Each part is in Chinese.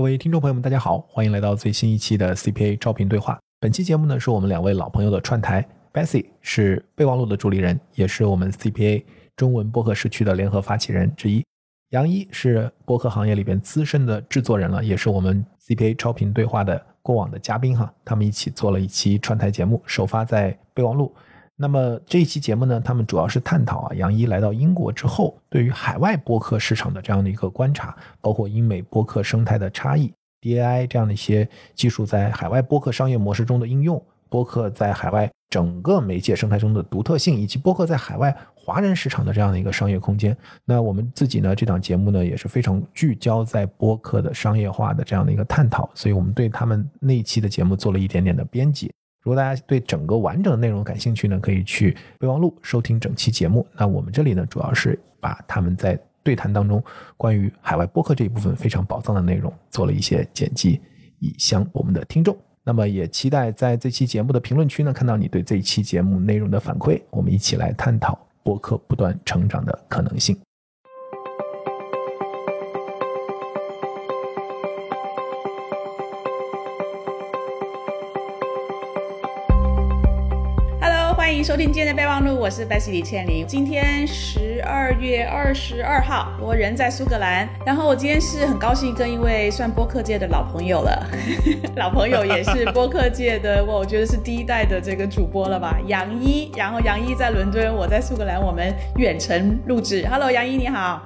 各位听众朋友们，大家好，欢迎来到最新一期的 CPA 招聘对话。本期节目呢，是我们两位老朋友的串台。Bessy 是备忘录的助理人，也是我们 CPA 中文播客社区的联合发起人之一。杨一是播客行业里边资深的制作人了，也是我们 CPA 招聘对话的过往的嘉宾哈。他们一起做了一期串台节目，首发在备忘录。那么这一期节目呢，他们主要是探讨啊，杨一来到英国之后，对于海外播客市场的这样的一个观察，包括英美播客生态的差异，DAI 这样的一些技术在海外播客商业模式中的应用，播客在海外整个媒介生态中的独特性，以及播客在海外。华人市场的这样的一个商业空间，那我们自己呢？这档节目呢也是非常聚焦在播客的商业化的这样的一个探讨，所以我们对他们那一期的节目做了一点点的编辑。如果大家对整个完整的内容感兴趣呢，可以去备忘录收听整期节目。那我们这里呢，主要是把他们在对谈当中关于海外播客这一部分非常宝藏的内容做了一些剪辑，以向我们的听众。那么也期待在这期节目的评论区呢，看到你对这一期节目内容的反馈，我们一起来探讨。播客不断成长的可能性。收听今天的备忘录，我是 Bessy 李倩玲。今天十二月二十二号，我人在苏格兰。然后我今天是很高兴跟一位算播客界的老朋友了，老朋友也是播客界的，我觉得是第一代的这个主播了吧，杨一。然后杨一在伦敦，我在苏格兰，我们远程录制。Hello，杨一你好。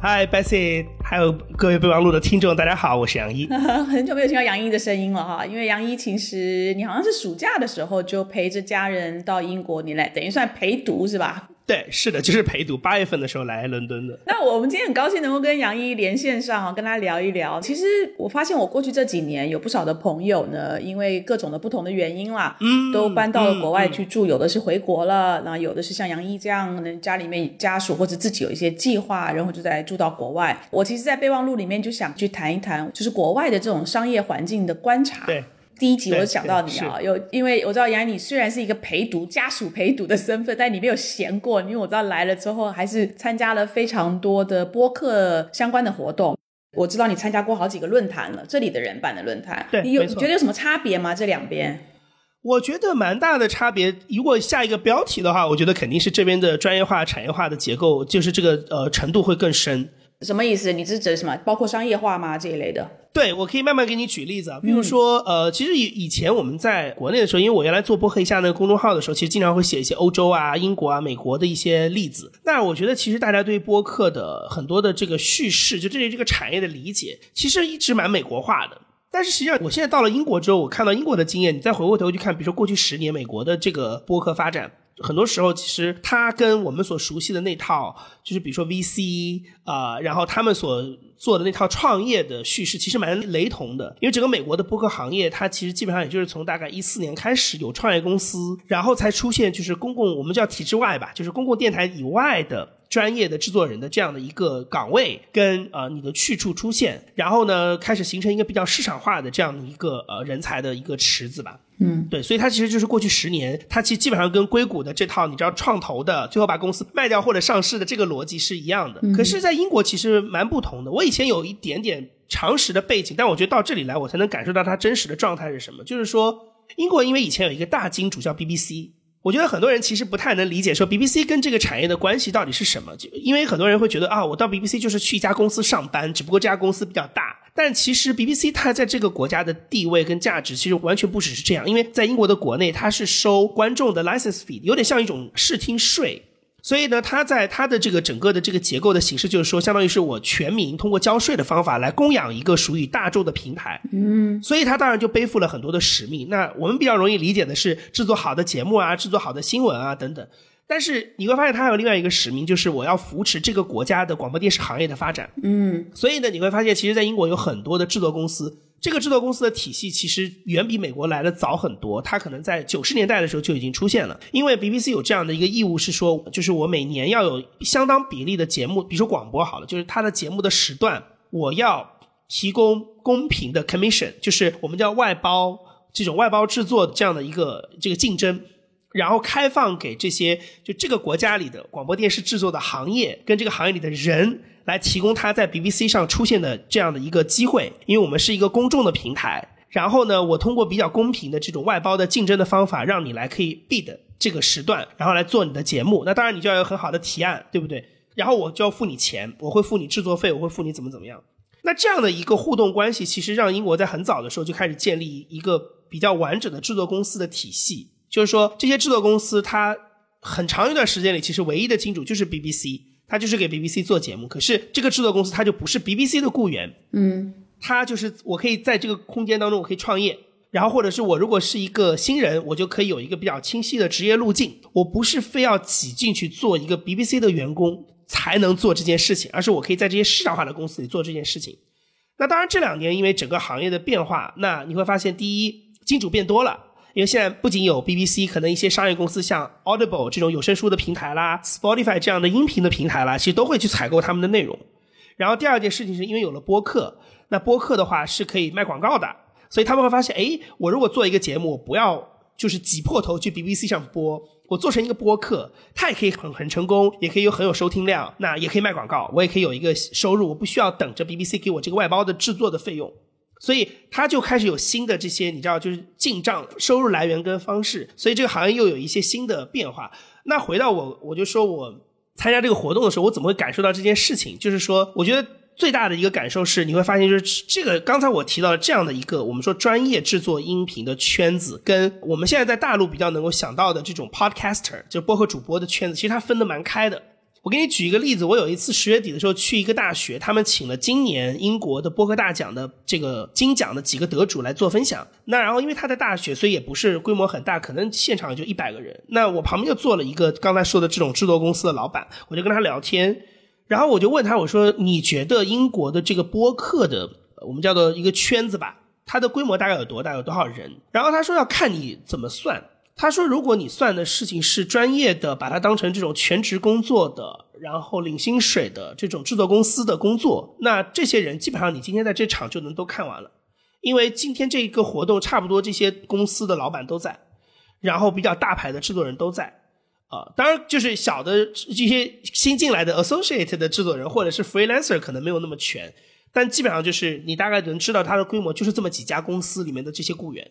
Hi，Bessy，还有各位备忘录的听众，大家好，我是杨一。很久没有听到杨一的声音了哈，因为杨一其实你好像是暑假的时候就陪着家人到英国，你来等于算陪读是吧？对，是的，就是陪读。八月份的时候来伦敦的。那我们今天很高兴能够跟杨一连线上，跟他聊一聊。其实我发现我过去这几年有不少的朋友呢，因为各种的不同的原因啦，嗯，都搬到了国外去住。有的是回国了，那有的是像杨一这样，家里面家属或者自己有一些计划，然后就在住到国外。我其实，在备忘录里面就想去谈一谈，就是国外的这种商业环境的观察。对。第一集我就想到你啊，有因为我知道杨你虽然是一个陪读家属陪读的身份，但你没有闲过，因为我知道来了之后还是参加了非常多的播客相关的活动。我知道你参加过好几个论坛了，这里的人办的论坛，对，你有你觉得有什么差别吗？这两边？我觉得蛮大的差别。如果下一个标题的话，我觉得肯定是这边的专业化、产业化的结构，就是这个呃程度会更深。什么意思？你是指什么？包括商业化吗？这一类的？对，我可以慢慢给你举例子啊。比如说，呃，其实以以前我们在国内的时候，因为我原来做播客一下那个公众号的时候，其实经常会写一些欧洲啊、英国啊、美国的一些例子。那我觉得，其实大家对播客的很多的这个叙事，就对这个产业的理解，其实一直蛮美国化的。但是实际上，我现在到了英国之后，我看到英国的经验，你再回过头去看，比如说过去十年美国的这个播客发展。很多时候，其实它跟我们所熟悉的那套，就是比如说 VC 啊，然后他们所做的那套创业的叙事，其实蛮雷同的。因为整个美国的播客行业，它其实基本上也就是从大概一四年开始有创业公司，然后才出现就是公共，我们叫体制外吧，就是公共电台以外的。专业的制作人的这样的一个岗位跟呃你的去处出现，然后呢开始形成一个比较市场化的这样的一个呃人才的一个池子吧。嗯，对，所以它其实就是过去十年，它其实基本上跟硅谷的这套你知道创投的最后把公司卖掉或者上市的这个逻辑是一样的。可是，在英国其实蛮不同的。我以前有一点点常识的背景，但我觉得到这里来，我才能感受到它真实的状态是什么。就是说，英国因为以前有一个大金主叫 BBC。我觉得很多人其实不太能理解，说 BBC 跟这个产业的关系到底是什么？就因为很多人会觉得啊，我到 BBC 就是去一家公司上班，只不过这家公司比较大。但其实 BBC 它在这个国家的地位跟价值，其实完全不只是这样。因为在英国的国内，它是收观众的 license fee，有点像一种视听税。所以呢，它在它的这个整个的这个结构的形式，就是说，相当于是我全民通过交税的方法来供养一个属于大众的平台。嗯，所以它当然就背负了很多的使命。那我们比较容易理解的是制作好的节目啊，制作好的新闻啊等等。但是你会发现，它还有另外一个使命，就是我要扶持这个国家的广播电视行业的发展。嗯，所以呢，你会发现，其实，在英国有很多的制作公司。这个制作公司的体系其实远比美国来的早很多，它可能在九十年代的时候就已经出现了。因为 BBC 有这样的一个义务，是说，就是我每年要有相当比例的节目，比如说广播好了，就是它的节目的时段，我要提供公平的 commission，就是我们叫外包这种外包制作这样的一个这个竞争。然后开放给这些就这个国家里的广播电视制作的行业跟这个行业里的人来提供他在 BBC 上出现的这样的一个机会，因为我们是一个公众的平台。然后呢，我通过比较公平的这种外包的竞争的方法，让你来可以 bid 这个时段，然后来做你的节目。那当然你就要有很好的提案，对不对？然后我就要付你钱，我会付你制作费，我会付你怎么怎么样。那这样的一个互动关系，其实让英国在很早的时候就开始建立一个比较完整的制作公司的体系。就是说，这些制作公司它很长一段时间里，其实唯一的金主就是 BBC，它就是给 BBC 做节目。可是这个制作公司它就不是 BBC 的雇员，嗯，它就是我可以在这个空间当中我可以创业，然后或者是我如果是一个新人，我就可以有一个比较清晰的职业路径。我不是非要挤进去做一个 BBC 的员工才能做这件事情，而是我可以在这些市场化的公司里做这件事情。那当然，这两年因为整个行业的变化，那你会发现，第一，金主变多了。因为现在不仅有 BBC，可能一些商业公司像 Audible 这种有声书的平台啦，Spotify 这样的音频的平台啦，其实都会去采购他们的内容。然后第二件事情是因为有了播客，那播客的话是可以卖广告的，所以他们会发现，哎，我如果做一个节目，我不要就是挤破头去 BBC 上播，我做成一个播客，它也可以很很成功，也可以有很有收听量，那也可以卖广告，我也可以有一个收入，我不需要等着 BBC 给我这个外包的制作的费用。所以他就开始有新的这些，你知道，就是进账收入来源跟方式，所以这个行业又有一些新的变化。那回到我，我就说我参加这个活动的时候，我怎么会感受到这件事情？就是说，我觉得最大的一个感受是，你会发现，就是这个刚才我提到的这样的一个我们说专业制作音频的圈子，跟我们现在在大陆比较能够想到的这种 podcaster 就播客主播的圈子，其实它分的蛮开的。我给你举一个例子，我有一次十月底的时候去一个大学，他们请了今年英国的播客大奖的这个金奖的几个得主来做分享。那然后因为他在大学，所以也不是规模很大，可能现场就一百个人。那我旁边就坐了一个刚才说的这种制作公司的老板，我就跟他聊天，然后我就问他，我说你觉得英国的这个播客的我们叫做一个圈子吧，它的规模大概有多大，有多少人？然后他说要看你怎么算。他说：“如果你算的事情是专业的，把它当成这种全职工作的，然后领薪水的这种制作公司的工作，那这些人基本上你今天在这场就能都看完了，因为今天这一个活动差不多这些公司的老板都在，然后比较大牌的制作人都在，啊，当然就是小的这些新进来的 associate 的制作人或者是 freelancer 可能没有那么全，但基本上就是你大概能知道它的规模就是这么几家公司里面的这些雇员。”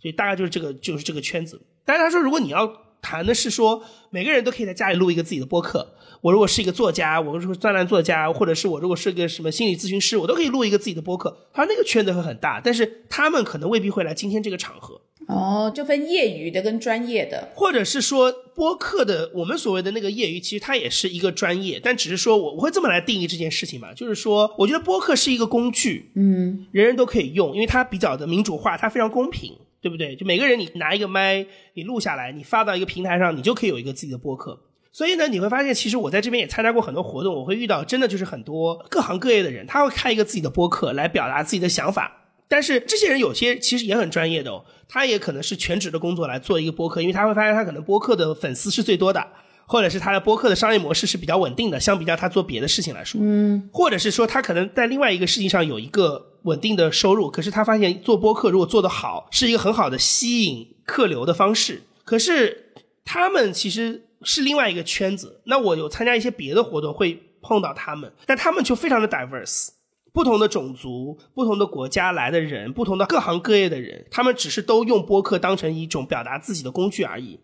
所以大概就是这个，就是这个圈子。但是他说，如果你要谈的是说，每个人都可以在家里录一个自己的播客。我如果是一个作家，我如果是专栏作家，或者是我如果是个什么心理咨询师，我都可以录一个自己的播客。他说那个圈子会很大，但是他们可能未必会来今天这个场合。哦，就分业余的跟专业的，或者是说播客的，我们所谓的那个业余，其实它也是一个专业，但只是说我我会这么来定义这件事情吧，就是说，我觉得播客是一个工具，嗯，人人都可以用，因为它比较的民主化，它非常公平。对不对？就每个人，你拿一个麦，你录下来，你发到一个平台上，你就可以有一个自己的播客。所以呢，你会发现，其实我在这边也参加过很多活动，我会遇到真的就是很多各行各业的人，他会开一个自己的播客来表达自己的想法。但是这些人有些其实也很专业的哦，他也可能是全职的工作来做一个播客，因为他会发现他可能播客的粉丝是最多的。或者是他的播客的商业模式是比较稳定的，相比较他做别的事情来说，嗯，或者是说他可能在另外一个事情上有一个稳定的收入，可是他发现做播客如果做得好，是一个很好的吸引客流的方式。可是他们其实是另外一个圈子。那我有参加一些别的活动会碰到他们，但他们就非常的 diverse，不同的种族、不同的国家来的人，不同的各行各业的人，他们只是都用播客当成一种表达自己的工具而已。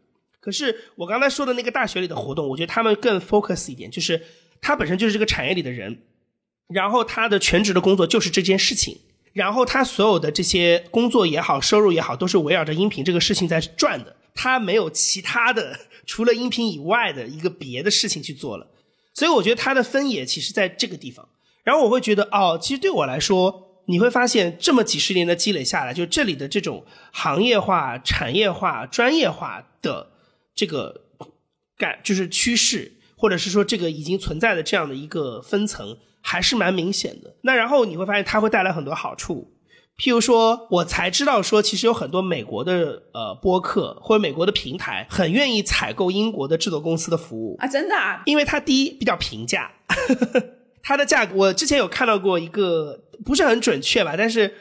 可是我刚才说的那个大学里的活动，我觉得他们更 focus 一点，就是他本身就是这个产业里的人，然后他的全职的工作就是这件事情，然后他所有的这些工作也好，收入也好，都是围绕着音频这个事情在转的，他没有其他的除了音频以外的一个别的事情去做了，所以我觉得他的分野其实在这个地方，然后我会觉得哦，其实对我来说，你会发现这么几十年的积累下来，就这里的这种行业化、产业化、专业化的。这个感就是趋势，或者是说这个已经存在的这样的一个分层，还是蛮明显的。那然后你会发现它会带来很多好处，譬如说，我才知道说，其实有很多美国的呃播客或者美国的平台很愿意采购英国的制作公司的服务啊，真的，啊？因为它第一比较平价，它的价格我之前有看到过一个不是很准确吧，但是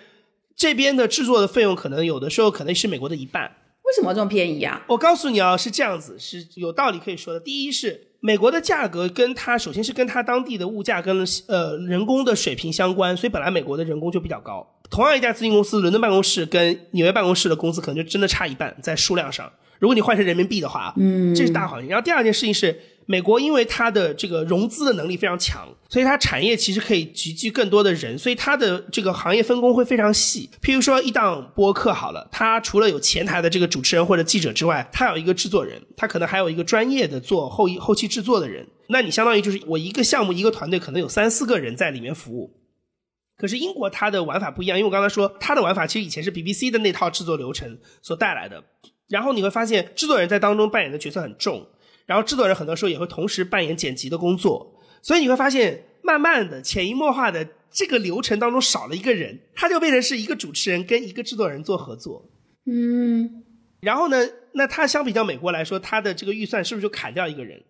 这边的制作的费用可能有的时候可能是美国的一半。为什么这么便宜啊？我告诉你啊，是这样子，是有道理可以说的。第一是美国的价格跟它首先是跟它当地的物价跟呃人工的水平相关，所以本来美国的人工就比较高。同样一家咨询公司，伦敦办公室跟纽约办公室的工资可能就真的差一半，在数量上。如果你换成人民币的话，嗯，这是大环境。然后第二件事情是。美国因为它的这个融资的能力非常强，所以它产业其实可以集聚更多的人，所以它的这个行业分工会非常细。譬如说一档播客好了，它除了有前台的这个主持人或者记者之外，它有一个制作人，它可能还有一个专业的做后后期制作的人。那你相当于就是我一个项目一个团队可能有三四个人在里面服务。可是英国它的玩法不一样，因为我刚才说它的玩法其实以前是 BBC 的那套制作流程所带来的，然后你会发现制作人在当中扮演的角色很重。然后制作人很多时候也会同时扮演剪辑的工作，所以你会发现，慢慢的潜移默化的这个流程当中少了一个人，他就变成是一个主持人跟一个制作人做合作。嗯，然后呢，那他相比较美国来说，他的这个预算是不是就砍掉一个人？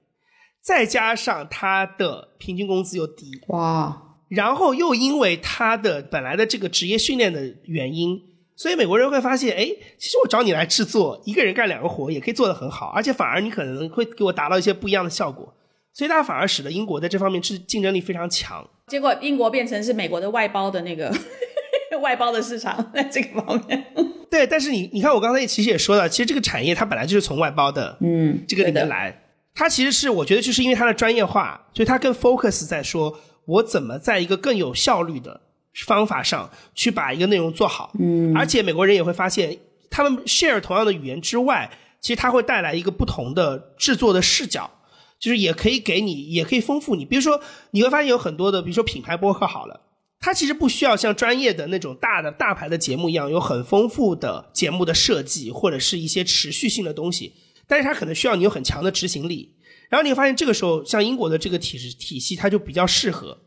再加上他的平均工资又低，哇，然后又因为他的本来的这个职业训练的原因。所以美国人会发现，哎，其实我找你来制作，一个人干两个活也可以做得很好，而且反而你可能会给我达到一些不一样的效果。所以它反而使得英国在这方面是竞争力非常强。结果英国变成是美国的外包的那个 外包的市场，在这个方面。对，但是你你看，我刚才其实也说了，其实这个产业它本来就是从外包的，嗯，这个里面来。它其实是我觉得就是因为它的专业化，所以它更 focus 在说我怎么在一个更有效率的。方法上去把一个内容做好，嗯，而且美国人也会发现，他们 share 同样的语言之外，其实它会带来一个不同的制作的视角，就是也可以给你，也可以丰富你。比如说，你会发现有很多的，比如说品牌播客好了，它其实不需要像专业的那种大的大牌的节目一样，有很丰富的节目的设计或者是一些持续性的东西，但是它可能需要你有很强的执行力。然后你会发现，这个时候像英国的这个体制体系，它就比较适合。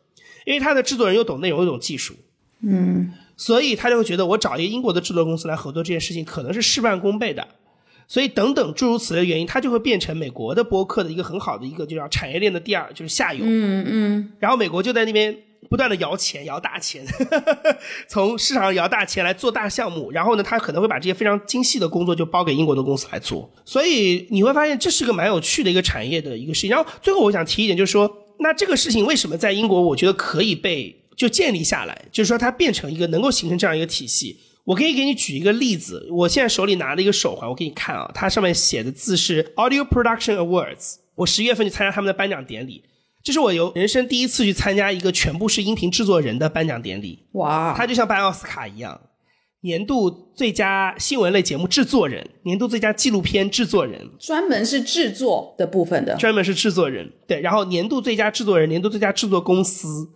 因为他的制作人又懂内容又懂技术，嗯，所以他就会觉得我找一个英国的制作公司来合作这件事情可能是事半功倍的，所以等等诸如此类的原因，他就会变成美国的播客的一个很好的一个就叫产业链的第二就是下游，嗯嗯，然后美国就在那边不断的摇钱摇大钱，从市场上摇大钱来做大项目，然后呢，他可能会把这些非常精细的工作就包给英国的公司来做，所以你会发现这是个蛮有趣的一个产业的一个事情。然后最后我想提一点就是说。那这个事情为什么在英国，我觉得可以被就建立下来？就是说它变成一个能够形成这样一个体系。我可以给你举一个例子，我现在手里拿了一个手环，我给你看啊，它上面写的字是 Audio Production Awards。我十月份去参加他们的颁奖典礼，这是我有人生第一次去参加一个全部是音频制作人的颁奖典礼。哇！它就像颁奥斯卡一样。年度最佳新闻类节目制作人，年度最佳纪录片制作人，专门是制作的部分的，专门是制作人。对，然后年度最佳制作人，年度最佳制作公司，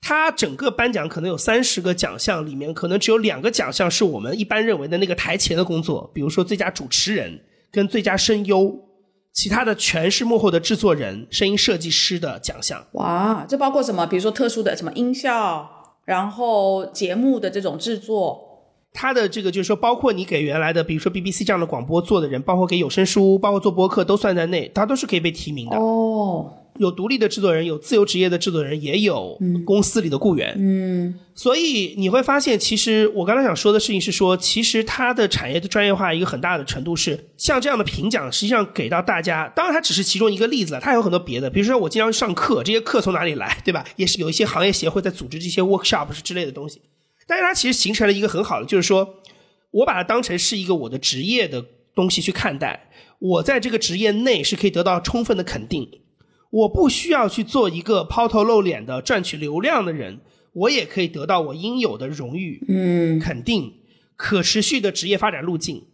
它整个颁奖可能有三十个奖项，里面可能只有两个奖项是我们一般认为的那个台前的工作，比如说最佳主持人跟最佳声优，其他的全是幕后的制作人、声音设计师的奖项。哇，这包括什么？比如说特殊的什么音效，然后节目的这种制作。他的这个就是说，包括你给原来的，比如说 BBC 这样的广播做的人，包括给有声书，包括做播客都算在内，他都是可以被提名的。哦，有独立的制作人，有自由职业的制作人，也有公司里的雇员。嗯，所以你会发现，其实我刚才想说的事情是说，其实它的产业的专业化一个很大的程度是，像这样的评奖，实际上给到大家，当然它只是其中一个例子了，它还有很多别的，比如说我经常上课，这些课从哪里来，对吧？也是有一些行业协会在组织这些 workshop 之类的东西。但是它其实形成了一个很好的，就是说，我把它当成是一个我的职业的东西去看待。我在这个职业内是可以得到充分的肯定，我不需要去做一个抛头露脸的赚取流量的人，我也可以得到我应有的荣誉、嗯肯定、可持续的职业发展路径。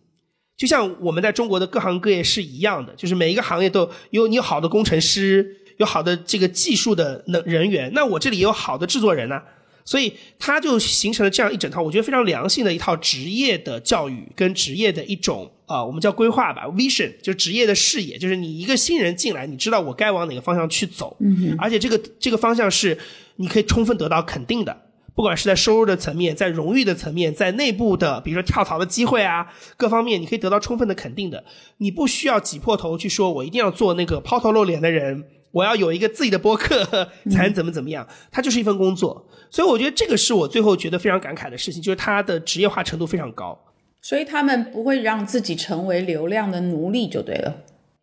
就像我们在中国的各行各业是一样的，就是每一个行业都有你有好的工程师，有好的这个技术的能人员，那我这里也有好的制作人呢。所以它就形成了这样一整套，我觉得非常良性的一套职业的教育跟职业的一种啊，我们叫规划吧，vision，就是职业的视野，就是你一个新人进来，你知道我该往哪个方向去走，嗯，而且这个这个方向是你可以充分得到肯定的，不管是在收入的层面，在荣誉的层面，在内部的比如说跳槽的机会啊，各方面你可以得到充分的肯定的，你不需要挤破头去说我一定要做那个抛头露脸的人。我要有一个自己的播客，才能怎么怎么样？它就是一份工作，所以我觉得这个是我最后觉得非常感慨的事情，就是他的职业化程度非常高。所以他们不会让自己成为流量的奴隶，就对了。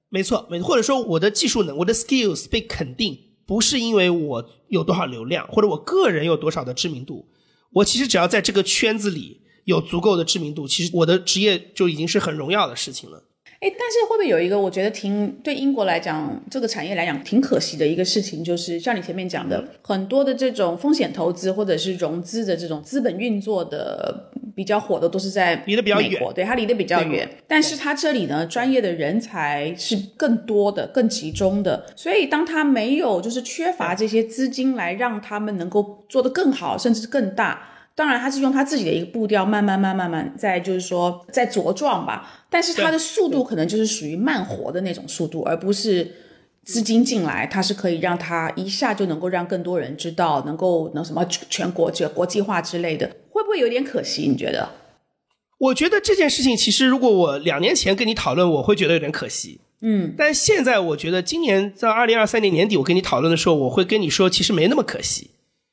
没错，没错，或者说我的技术能，我的 skills 被肯定，不是因为我有多少流量，或者我个人有多少的知名度，我其实只要在这个圈子里有足够的知名度，其实我的职业就已经是很荣耀的事情了。哎，但是会不会有一个我觉得挺对英国来讲，这个产业来讲挺可惜的一个事情，就是像你前面讲的，很多的这种风险投资或者是融资的这种资本运作的比较火的，都是在离得比较远，对它离得比较远。但是它这里呢，专业的人才是更多的、更集中的，所以当它没有就是缺乏这些资金来让他们能够做得更好，甚至更大。当然，他是用他自己的一个步调，慢慢、慢、慢慢在，就是说在茁壮吧。但是他的速度可能就是属于慢活的那种速度，而不是资金进来，它是可以让他一下就能够让更多人知道，能够能什么全国这国际化之类的，会不会有点可惜？你觉得？我觉得这件事情其实，如果我两年前跟你讨论，我会觉得有点可惜。嗯，但现在我觉得今年在二零二三年年底，我跟你讨论的时候，我会跟你说，其实没那么可惜，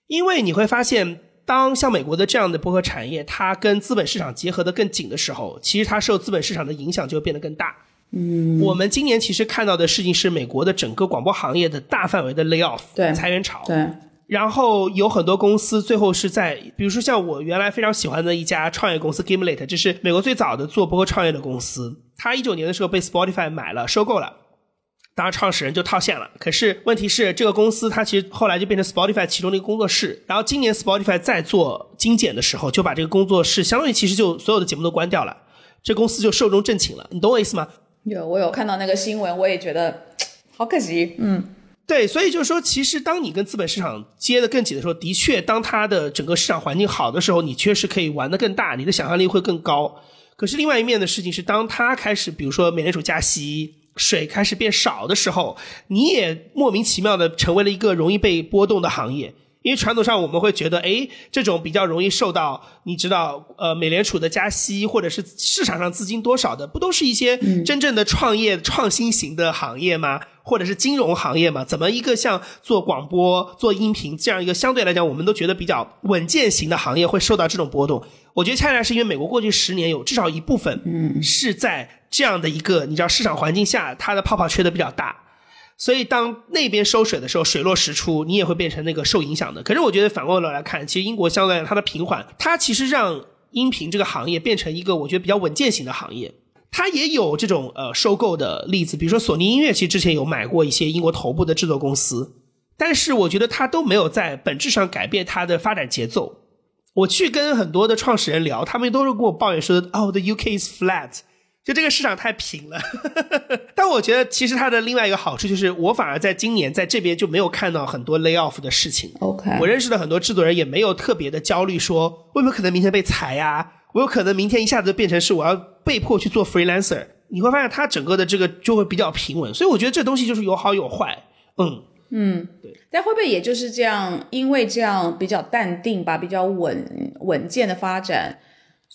因为你会发现。当像美国的这样的播客产业，它跟资本市场结合的更紧的时候，其实它受资本市场的影响就会变得更大。嗯，我们今年其实看到的事情是美国的整个广播行业的大范围的 lay off，对裁员潮，对。然后有很多公司最后是在，比如说像我原来非常喜欢的一家创业公司 Gimlet，这是美国最早的做播客创业的公司，它一九年的时候被 Spotify 买了，收购了。当然，创始人就套现了。可是问题是，这个公司它其实后来就变成 Spotify 其中的一个工作室。然后今年 Spotify 在做精简的时候，就把这个工作室相当于其实就所有的节目都关掉了。这公司就寿终正寝了。你懂我意思吗？有，我有看到那个新闻，我也觉得 好可惜。嗯，对，所以就是说，其实当你跟资本市场接的更紧的时候，的确，当它的整个市场环境好的时候，你确实可以玩的更大，你的想象力会更高。可是另外一面的事情是，当它开始，比如说美联储加息。水开始变少的时候，你也莫名其妙的成为了一个容易被波动的行业。因为传统上我们会觉得，哎，这种比较容易受到，你知道，呃，美联储的加息，或者是市场上资金多少的，不都是一些真正的创业创新型的行业吗？或者是金融行业吗？怎么一个像做广播、做音频这样一个相对来讲我们都觉得比较稳健型的行业会受到这种波动？我觉得恰恰是因为美国过去十年有至少一部分，嗯，是在这样的一个你知道市场环境下，它的泡泡吹的比较大。所以，当那边收水的时候，水落石出，你也会变成那个受影响的。可是，我觉得反过来来看，其实英国相对它的平缓，它其实让音频这个行业变成一个我觉得比较稳健型的行业。它也有这种呃收购的例子，比如说索尼音乐，其实之前有买过一些英国头部的制作公司，但是我觉得它都没有在本质上改变它的发展节奏。我去跟很多的创始人聊，他们都是跟我抱怨说：“哦，the UK is flat。”就这个市场太平了，但我觉得其实它的另外一个好处就是，我反而在今年在这边就没有看到很多 lay off 的事情。OK，我认识的很多制作人也没有特别的焦虑，说我有没有可能明天被裁呀？我有可能明天一下子变成是我要被迫去做 freelancer。你会发现它整个的这个就会比较平稳，所以我觉得这东西就是有好有坏。嗯嗯，对。但会不会也就是这样？因为这样比较淡定吧，比较稳稳健的发展。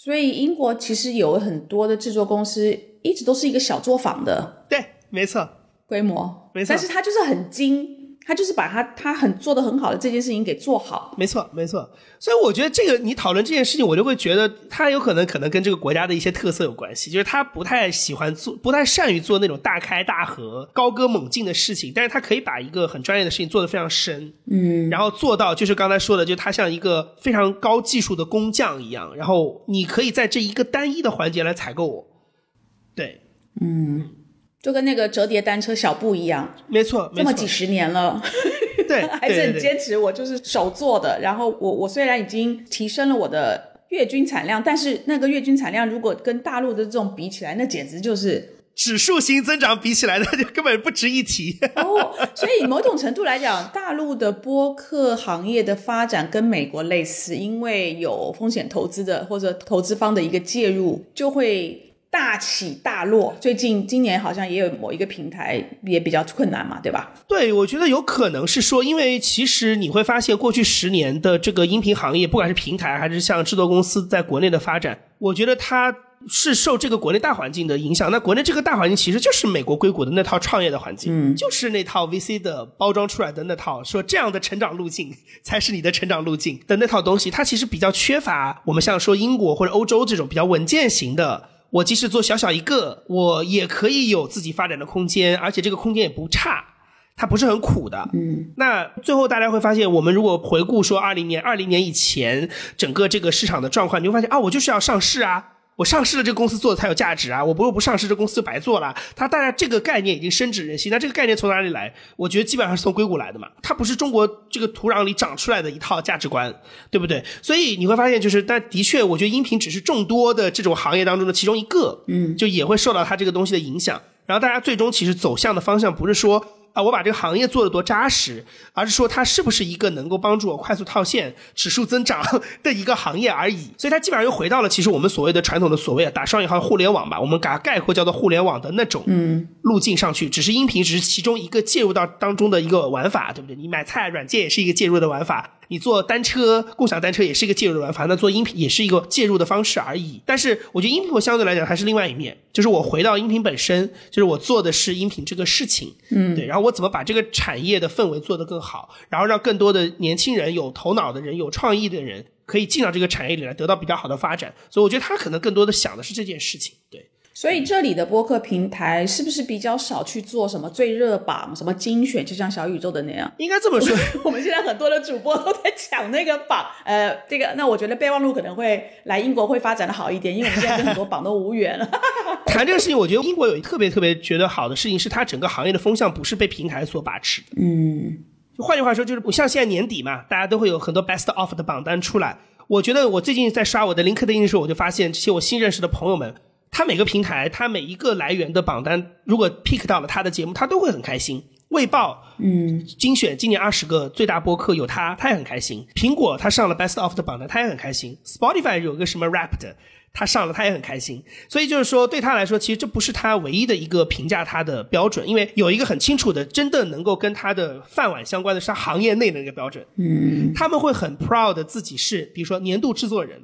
所以英国其实有很多的制作公司，一直都是一个小作坊的，对，没错，规模没错，但是它就是很精，它就是把他他很做的很好的这件事情给做好，没错没错。所以我觉得这个你讨论这件事情，我就会觉得他有可能可能跟这个国家的一些特色有关系，就是他不太喜欢做，不太善于做那种大开大合、高歌猛进的事情，但是他可以把一个很专业的事情做得非常深，嗯，然后做到就是刚才说的，就他像一个非常高技术的工匠一样，然后你可以在这一个单一的环节来采购我，对，嗯，就跟那个折叠单车小布一样，没错，这么几十年了。对，还是很坚持。我就是手做的。然后我我虽然已经提升了我的月均产量，但是那个月均产量如果跟大陆的这种比起来，那简直就是指数型增长比起来那 就根本不值一提。哦，所以某种程度来讲，大陆的播客行业的发展跟美国类似，因为有风险投资的或者投资方的一个介入，就会。大起大落，最近今年好像也有某一个平台也比较困难嘛，对吧？对，我觉得有可能是说，因为其实你会发现，过去十年的这个音频行业，不管是平台还是像制作公司在国内的发展，我觉得它是受这个国内大环境的影响。那国内这个大环境其实就是美国硅谷的那套创业的环境，嗯就是那套 VC 的包装出来的那套，说这样的成长路径才是你的成长路径的那套东西，它其实比较缺乏我们像说英国或者欧洲这种比较稳健型的。我即使做小小一个，我也可以有自己发展的空间，而且这个空间也不差，它不是很苦的。嗯那最后大家会发现，我们如果回顾说二零年、二零年以前整个这个市场的状况，你会发现啊，我就是要上市啊，我上市了，这个公司做的才有价值啊，我不如不上市，这公司就白做了。它大家这个概念已经深植人心，那这个概念从哪里来？我觉得基本上是从硅谷来的嘛，它不是中国这个土壤里长出来的一套价值观，对不对？所以你会发现，就是但的确，我觉得音频只是众多的这种行业当中的其中一个，嗯就也会受到它这个东西的影响。然后大家最终其实走向的方向不是说啊，我把这个行业做得多扎实，而是说它是不是一个能够帮助我快速套现、指数增长 的一个行业而已。所以它基本上又回到了其实我们所谓的传统的所谓的打双引号互联网吧，我们把它概括叫做互联网的那种嗯路径上去，只是音频只是其中一个介入到当中的一个玩法，对不对？你买菜软件也是一个介入的玩法，你做单车共享单车也是一个介入的玩法，那做音频也是一个介入的方式而已。但是我觉得音频我相对来讲还是另外一面，就是我回到音频本身，就是我做的是音频这个事情，嗯对，然后我怎么把这个产业的氛围做得更好，然后让更多的年轻人、有头脑的人、有创意的人可以进到这个产业里来，得到比较好的发展。所以我觉得他可能更多的想的是这件事情，对。所以这里的播客平台是不是比较少去做什么最热榜、什么精选，就像小宇宙的那样？应该这么说，我们现在很多的主播都在抢那个榜，呃，这个那我觉得备忘录可能会来英国会发展的好一点，因为我们现在跟很多榜都无缘了。谈这个事情，我觉得英国有一特别特别觉得好的事情是，它整个行业的风向不是被平台所把持的。嗯就换句话说，就是不像现在年底嘛，大家都会有很多 best of 的榜单出来。我觉得我最近在刷我的 LinkedIn 的时候，我就发现这些我新认识的朋友们，他每个平台，他每一个来源的榜单，如果 pick 到了他的节目，他都会很开心。卫报嗯精选今年二十个最大播客有他，他也很开心。苹果他上了 Best of 的榜单，他也很开心。Spotify 有个什么 Rap 的，他上了他也很开心。所以就是说，对他来说，其实这不是他唯一的一个评价他的标准，因为有一个很清楚的，真的能够跟他的饭碗相关的是他行业内的一个标准。嗯他们会很 proud 自己是，比如说年度制作人，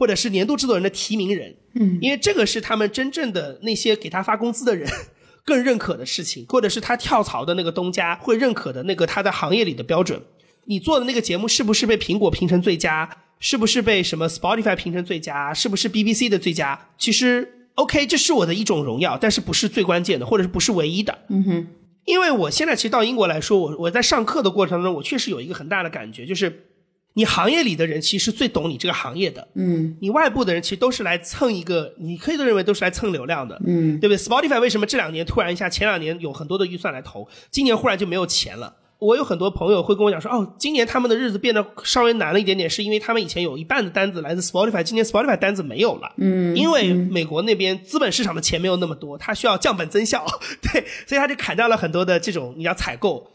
或者是年度制作人的提名人，嗯，因为这个是他们真正的那些给他发工资的人 更认可的事情，或者是他跳槽的那个东家会认可的那个他的行业里的标准。你做的那个节目是不是被苹果评成最佳？是不是被什么 Spotify 评成最佳？是不是 BBC 的最佳？其实 OK，这是我的一种荣耀，但是不是最关键的，或者是不是唯一的。嗯哼因为我现在其实到英国来说，我我在上课的过程中，我确实有一个很大的感觉，就是你行业里的人其实最懂你这个行业的，嗯你外部的人其实都是来蹭一个，你可以都认为都是来蹭流量的，嗯对不对？Spotify 为什么这两年突然一下，前两年有很多的预算来投，今年忽然就没有钱了？我有很多朋友会跟我讲说，哦，今年他们的日子变得稍微难了一点点，是因为他们以前有一半的单子来自 Spotify，今年 Spotify 单子没有了，嗯，因为美国那边资本市场的钱没有那么多，他需要降本增效，对，所以他就砍掉了很多的这种你要采购。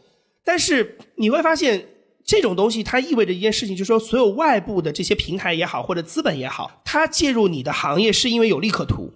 但是你会发现，这种东西它意味着一件事情，就是说所有外部的这些平台也好，或者资本也好，它介入你的行业是因为有利可图，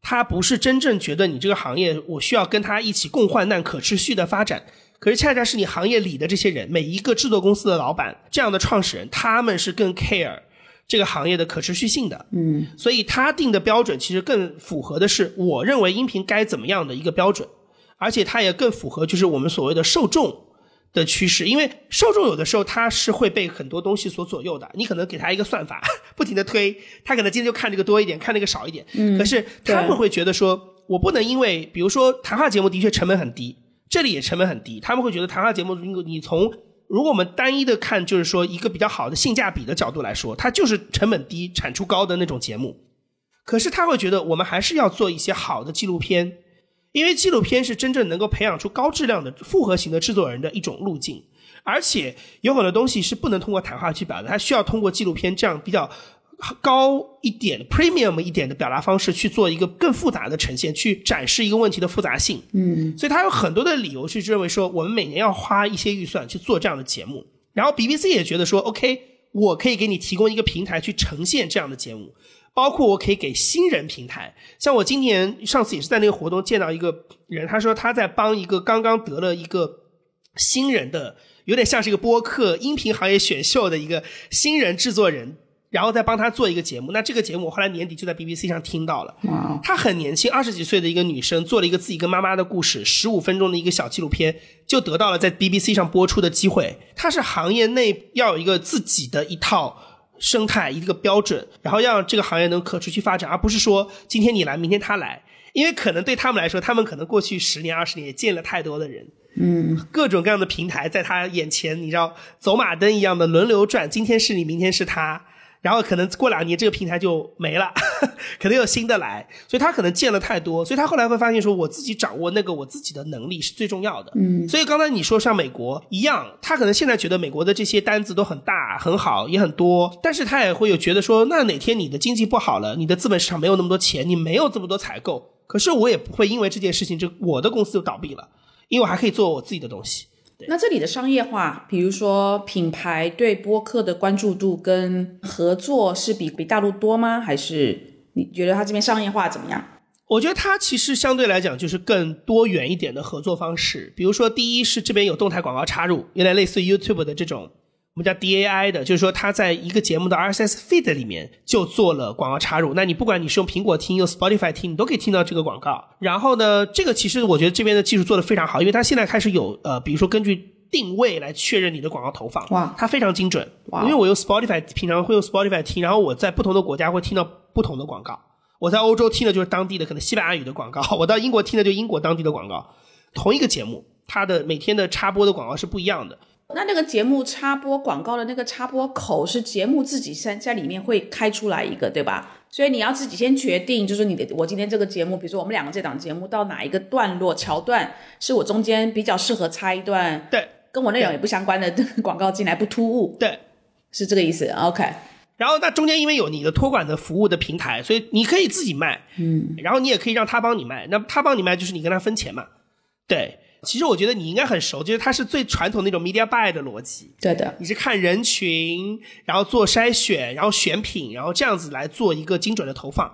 它不是真正觉得你这个行业我需要跟它一起共患难、可持续的发展。可是恰恰是你行业里的这些人，每一个制作公司的老板，这样的创始人，他们是更 care 这个行业的可持续性的。嗯所以他定的标准其实更符合的是我认为音频该怎么样的一个标准，而且它也更符合就是我们所谓的受众的趋势，因为受众有的时候他是会被很多东西所左右的，你可能给他一个算法，不停的推，他可能今天就看这个多一点，看那个少一点，嗯可是他们会觉得说，我不能因为比如说谈话节目的确成本很低，这里也成本很低，他们会觉得谈话节目如果你从如果我们单一的看，就是说一个比较好的性价比的角度来说，它就是成本低、产出高的那种节目。可是他会觉得我们还是要做一些好的纪录片，因为纪录片是真正能够培养出高质量的复合型的制作人的一种路径，而且有很多东西是不能通过谈话去表达，它需要通过纪录片这样比较高一点、premium 一点的表达方式去做一个更复杂的呈现，去展示一个问题的复杂性。嗯所以他有很多的理由去认为说，我们每年要花一些预算去做这样的节目。然后 BBC 也觉得说，OK，我可以给你提供一个平台去呈现这样的节目，包括我可以给新人平台。像我今年上次也是在那个活动见到一个人，他说他在帮一个刚刚得了一个新人的，有点像是一个播客音频行业选秀的一个新人制作人。然后再帮他做一个节目。那这个节目我后来年底就在 BBC 上听到了。哇！她很年轻，二十几岁的一个女生，做了一个自己跟妈妈的故事，十五分钟的一个小纪录片，就得到了在 BBC 上播出的机会。她是行业内要有一个自己的一套生态，一个标准，然后让这个行业能可持续发展，而不是说今天你来，明天他来。因为可能对他们来说，他们可能过去十年、二十年也见了太多的人。嗯，各种各样的平台在他眼前，你知道走马灯一样的轮流转，今天是你，明天是他，然后可能过两年这个平台就没了，可能有新的来，所以他可能见了太多，所以他后来会发现说，我自己掌握那个我自己的能力是最重要的。嗯，所以刚才你说像美国一样，他可能现在觉得美国的这些单子都很大、很好、也很多，但是他也会有觉得说，那哪天你的经济不好了，你的资本市场没有那么多钱，你没有这么多采购，可是我也不会因为这件事情，就我的公司就倒闭了。因为我还可以做我自己的东西。那这里的商业化，比如说品牌对播客的关注度跟合作，是比比大陆多吗？还是你觉得它这边商业化怎么样？我觉得它其实相对来讲就是更多元一点的合作方式。比如说，第一是这边有动态广告插入，有点类似 YouTube 的这种。我们叫 DAI 的，就是说它在一个节目的 RSS feed 里面就做了广告插入。那你不管你是用苹果听、用 Spotify 听，你都可以听到这个广告。然后呢，这个其实我觉得这边的技术做得非常好，因为它现在开始有呃，比如说根据定位来确认你的广告投放。哇，它非常精准。哇，因为我用 Spotify，平常会用 Spotify 听，然后我在不同的国家会听到不同的广告。我在欧洲听的就是当地的可能西班牙语的广告，我到英国听的就英国当地的广告。同一个节目，它的每天的插播的广告是不一样的。那那个节目插播广告的那个插播口是节目自己在在里面会开出来一个，对吧？所以你要自己先决定，就是你的我今天这个节目，比如说我们两个这档节目到哪一个段落桥段，是我中间比较适合插一段，对，跟我内容也不相关的广告进来不突兀，对，是这个意思。OK。然后那中间因为有你的托管的服务的平台，所以你可以自己卖，嗯，然后你也可以让他帮你卖，那他帮你卖就是你跟他分钱嘛，对。其实我觉得你应该很熟，就是它是最传统那种 media buy 的逻辑。对的，你是看人群，然后做筛选，然后选品，然后这样子来做一个精准的投放。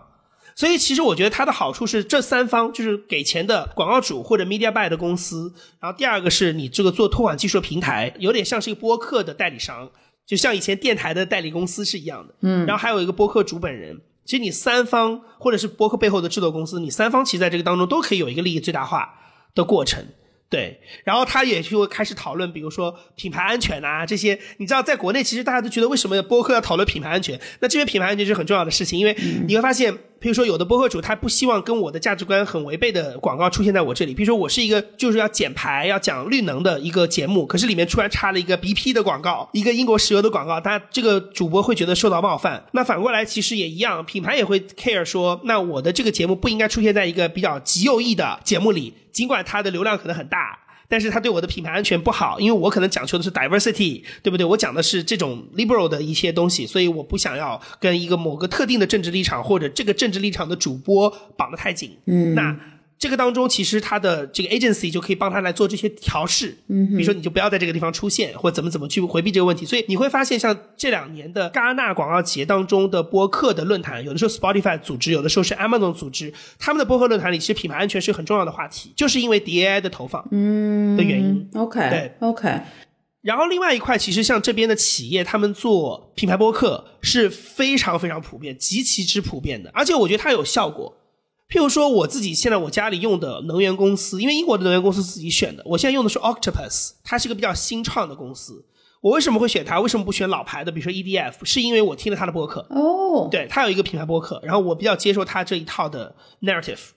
所以其实我觉得它的好处是这三方，就是给钱的广告主或者 media buy 的公司，然后第二个是你这个做托管技术的平台，有点像是一个播客的代理商，就像以前电台的代理公司是一样的。嗯。然后还有一个播客主本人，其实你三方或者是播客背后的制作公司，你三方其实在这个当中都可以有一个利益最大化的过程。对，然后他也就会开始讨论，比如说品牌安全啊这些。你知道，在国内其实大家都觉得为什么播客要讨论品牌安全？那这边品牌安全是很重要的事情，因为你会发现。比如说，有的播客主他不希望跟我的价值观很违背的广告出现在我这里。比如说，我是一个就是要减排、要讲绿能的一个节目，可是里面突然插了一个 BP 的广告，一个英国石油的广告，他这个主播会觉得受到冒犯。那反过来其实也一样，品牌也会 care 说，那我的这个节目不应该出现在一个比较极右翼的节目里，尽管它的流量可能很大。但是他对我的品牌安全不好，因为我可能讲求的是 diversity，对不对？我讲的是这种 liberal 的一些东西，所以我不想要跟一个某个特定的政治立场或者这个政治立场的主播绑得太紧。嗯，那。这个当中，其实他的这个 agency 就可以帮他来做这些调试，嗯，比如说你就不要在这个地方出现，或怎么怎么去回避这个问题。所以你会发现，像这两年的戛纳广告节当中的播客的论坛，有的时候 Spotify 组织，有的时候是 Amazon 组织，他们的播客论坛里，其实品牌安全是很重要的话题，就是因为 DAI 的投放，嗯的原因。OK，对，OK。然后另外一块，其实像这边的企业，他们做品牌播客是非常非常普遍，极其之普遍的，而且我觉得它有效果。譬如说，我自己现在我家里用的能源公司，因为英国的能源公司自己选的，我现在用的是 Octopus，它是一个比较新创的公司。我为什么会选它？为什么不选老牌的？比如说 EDF，是因为我听了它的播客。哦，对，它有一个品牌播客，然后我比较接受它这一套的 narrative，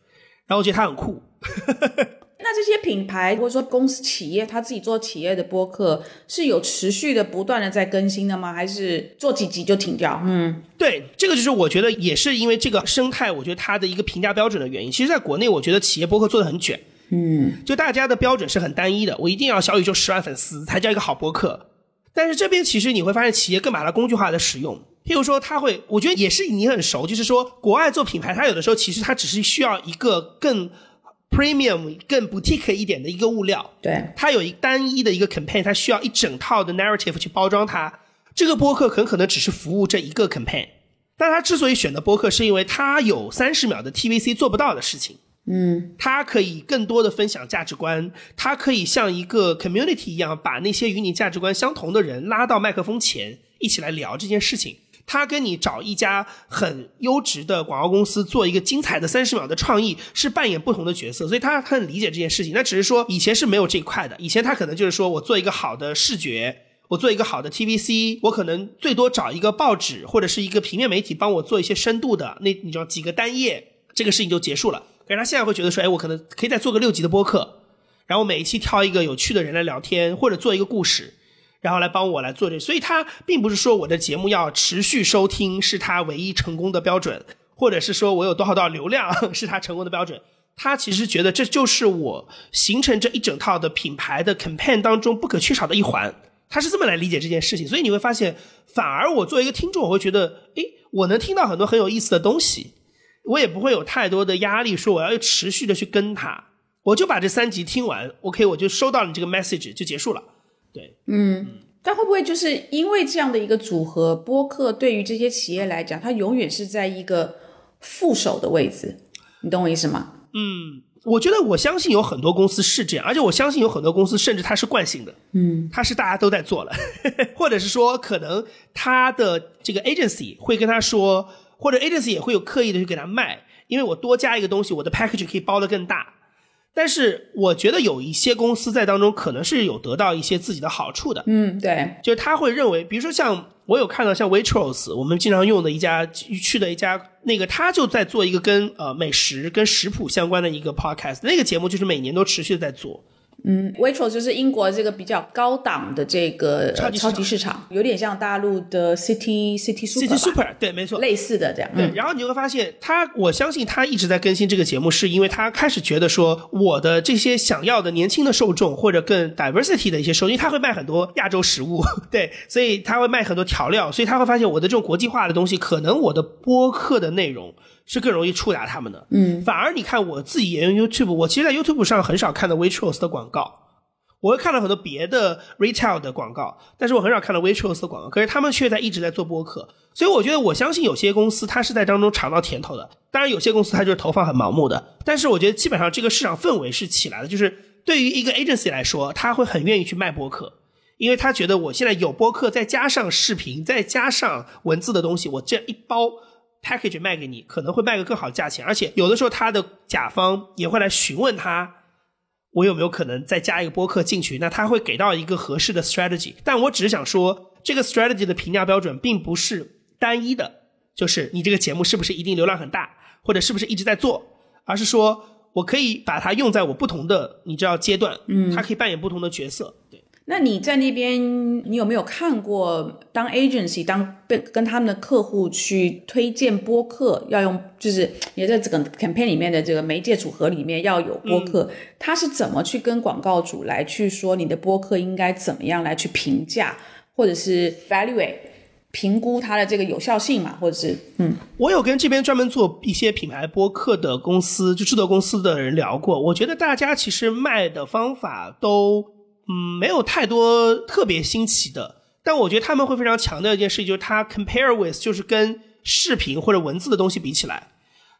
然后我觉得它很酷。那这些品牌或者说公司企业，他自己做企业的播客是有持续的、不断的在更新的吗？还是做几集就停掉？嗯，对，这个就是我觉得也是因为这个生态，我觉得它的一个评价标准的原因。其实，在国内，我觉得企业播客做的很卷，嗯，就大家的标准是很单一的，我一定要小宇宙十万粉丝才叫一个好播客。但是这边其实你会发现，企业更把它工具化的使用，譬如说，他会，我觉得也是你很熟，就是说，国外做品牌，它有的时候其实它只是需要一个更。Premium 更 boutique 一点的一个物料，对，它有一单一的一个 campaign，它需要一整套的 narrative 去包装它。这个播客很可能只是服务这一个 campaign，但他之所以选择播客，是因为他有三十秒的 TVC 做不到的事情。嗯，它可以更多的分享价值观，它可以像一个 community 一样，把那些与你价值观相同的人拉到麦克风前，一起来聊这件事情。他跟你找一家很优质的广告公司做一个精彩的三十秒的创意，是扮演不同的角色，所以他很理解这件事情。那只是说以前是没有这一块的，以前他可能就是说我做一个好的视觉，我做一个好的 TVC，我可能最多找一个报纸或者是一个平面媒体帮我做一些深度的，那你知道几个单页，这个事情就结束了。可是他现在会觉得说，哎，我可能可以再做个六集的播客，然后每一期挑一个有趣的人来聊天，或者做一个故事。然后来帮我来做这，所以他并不是说我的节目要持续收听是他唯一成功的标准，或者是说我有多少多少流量 是他成功的标准。他其实觉得这就是我形成这一整套的品牌的 campaign 当中不可缺少的一环。他是这么来理解这件事情，所以你会发现，反而我作为一个听众，我会觉得，诶，我能听到很多很有意思的东西，我也不会有太多的压力，说我要持续的去跟他，我就把这三集听完，OK，我就收到你这个 message 就结束了。对，嗯，但会不会就是因为这样的一个组合，播客对于这些企业来讲，它永远是在一个副手的位置，你懂我意思吗？嗯，我觉得我相信有很多公司是这样，而且我相信有很多公司甚至它是惯性的，嗯，它是大家都在做了，或者是说可能他的这个 agency 会跟他说，或者 agency 也会有刻意的去给他卖，因为我多加一个东西，我的 package 可以包的更大。但是我觉得有一些公司在当中可能是有得到一些自己的好处的，嗯，对，就是他会认为，比如说像我有看到像 Waitrose，我们经常用的一家去的一家，那个他就在做一个跟呃美食跟食谱相关的一个 podcast，那个节目就是每年都持续的在做。嗯，Waitrose 就是英国这个比较高档的这个超级超级市场，有点像大陆的 City City Super City Super，对，没错，类似的这样。对，然后你就会发现，他我相信他一直在更新这个节目，是因为他开始觉得说，我的这些想要的年轻的受众或者更 diversity 的一些受众，因为他会卖很多亚洲食物，对，所以他会卖很多调料，所以他会发现我的这种国际化的东西，可能我的播客的内容。是更容易触达他们的，嗯，反而你看我自己也用 YouTube，我其实，在 YouTube 上很少看到 Waitrose 的广告，我会看到很多别的 retail 的广告，但是我很少看到 Waitrose 的广告，可是他们却在一直在做播客，所以我觉得我相信有些公司它是在当中尝到甜头的，当然有些公司它就是投放很盲目的，但是我觉得基本上这个市场氛围是起来的，就是对于一个 agency 来说，他会很愿意去卖播客，因为他觉得我现在有播客，再加上视频，再加上文字的东西，我这样一包。Package 卖给你可能会卖个更好的价钱，而且有的时候他的甲方也会来询问他，我有没有可能再加一个播客进去？那他会给到一个合适的 strategy。但我只是想说，这个 strategy 的评价标准并不是单一的，就是你这个节目是不是一定流量很大，或者是不是一直在做，而是说我可以把它用在我不同的你知道阶段，嗯，它可以扮演不同的角色，对。那你在那边，你有没有看过当 agency 当被跟他们的客户去推荐播客，要用就是你在这个 campaign 里面的这个媒介组合里面要有播客，他是怎么去跟广告主来去说你的播客应该怎么样来去评价，或者是 evaluate 评估它的这个有效性嘛，或者是嗯，我有跟这边专门做一些品牌播客的公司，就制作公司的人聊过，我觉得大家其实卖的方法都。嗯，没有太多特别新奇的，但我觉得他们会非常强调一件事情，就是它 compare with，就是跟视频或者文字的东西比起来，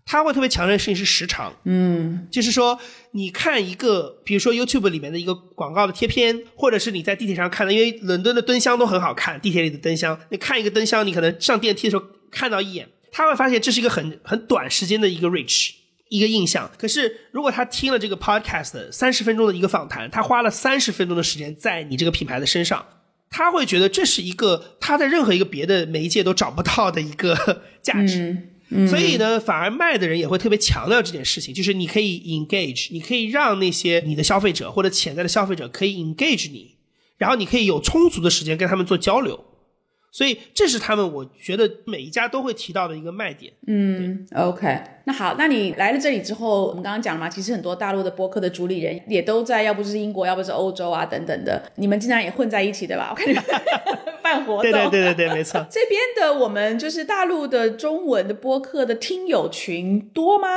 他会特别强调的事情是时长。嗯，就是说你看一个，比如说 YouTube 里面的一个广告的贴片，或者是你在地铁上看的，因为伦敦的灯箱都很好看，地铁里的灯箱，你看一个灯箱，你可能上电梯的时候看到一眼，他会发现这是一个很很短时间的一个 reach。一个印象，可是如果他听了这个 podcast 三十分钟的一个访谈，他花了三十分钟的时间在你这个品牌的身上，他会觉得这是一个他在任何一个别的媒介都找不到的一个价值，所以呢，反而卖的人也会特别强调这件事情，就是你可以 engage，你可以让那些你的消费者或者潜在的消费者可以 engage 你，然后你可以有充足的时间跟他们做交流。所以这是他们，我觉得每一家都会提到的一个卖点。嗯，OK，那好，那你来了这里之后，我们刚刚讲了嘛，其实很多大陆的播客的主理人也都在，要不是英国，要不是欧洲啊等等的，你们经常也混在一起，对吧？我看你们办活动，对对对对对，没错。这边的我们就是大陆的中文的播客的听友群多吗？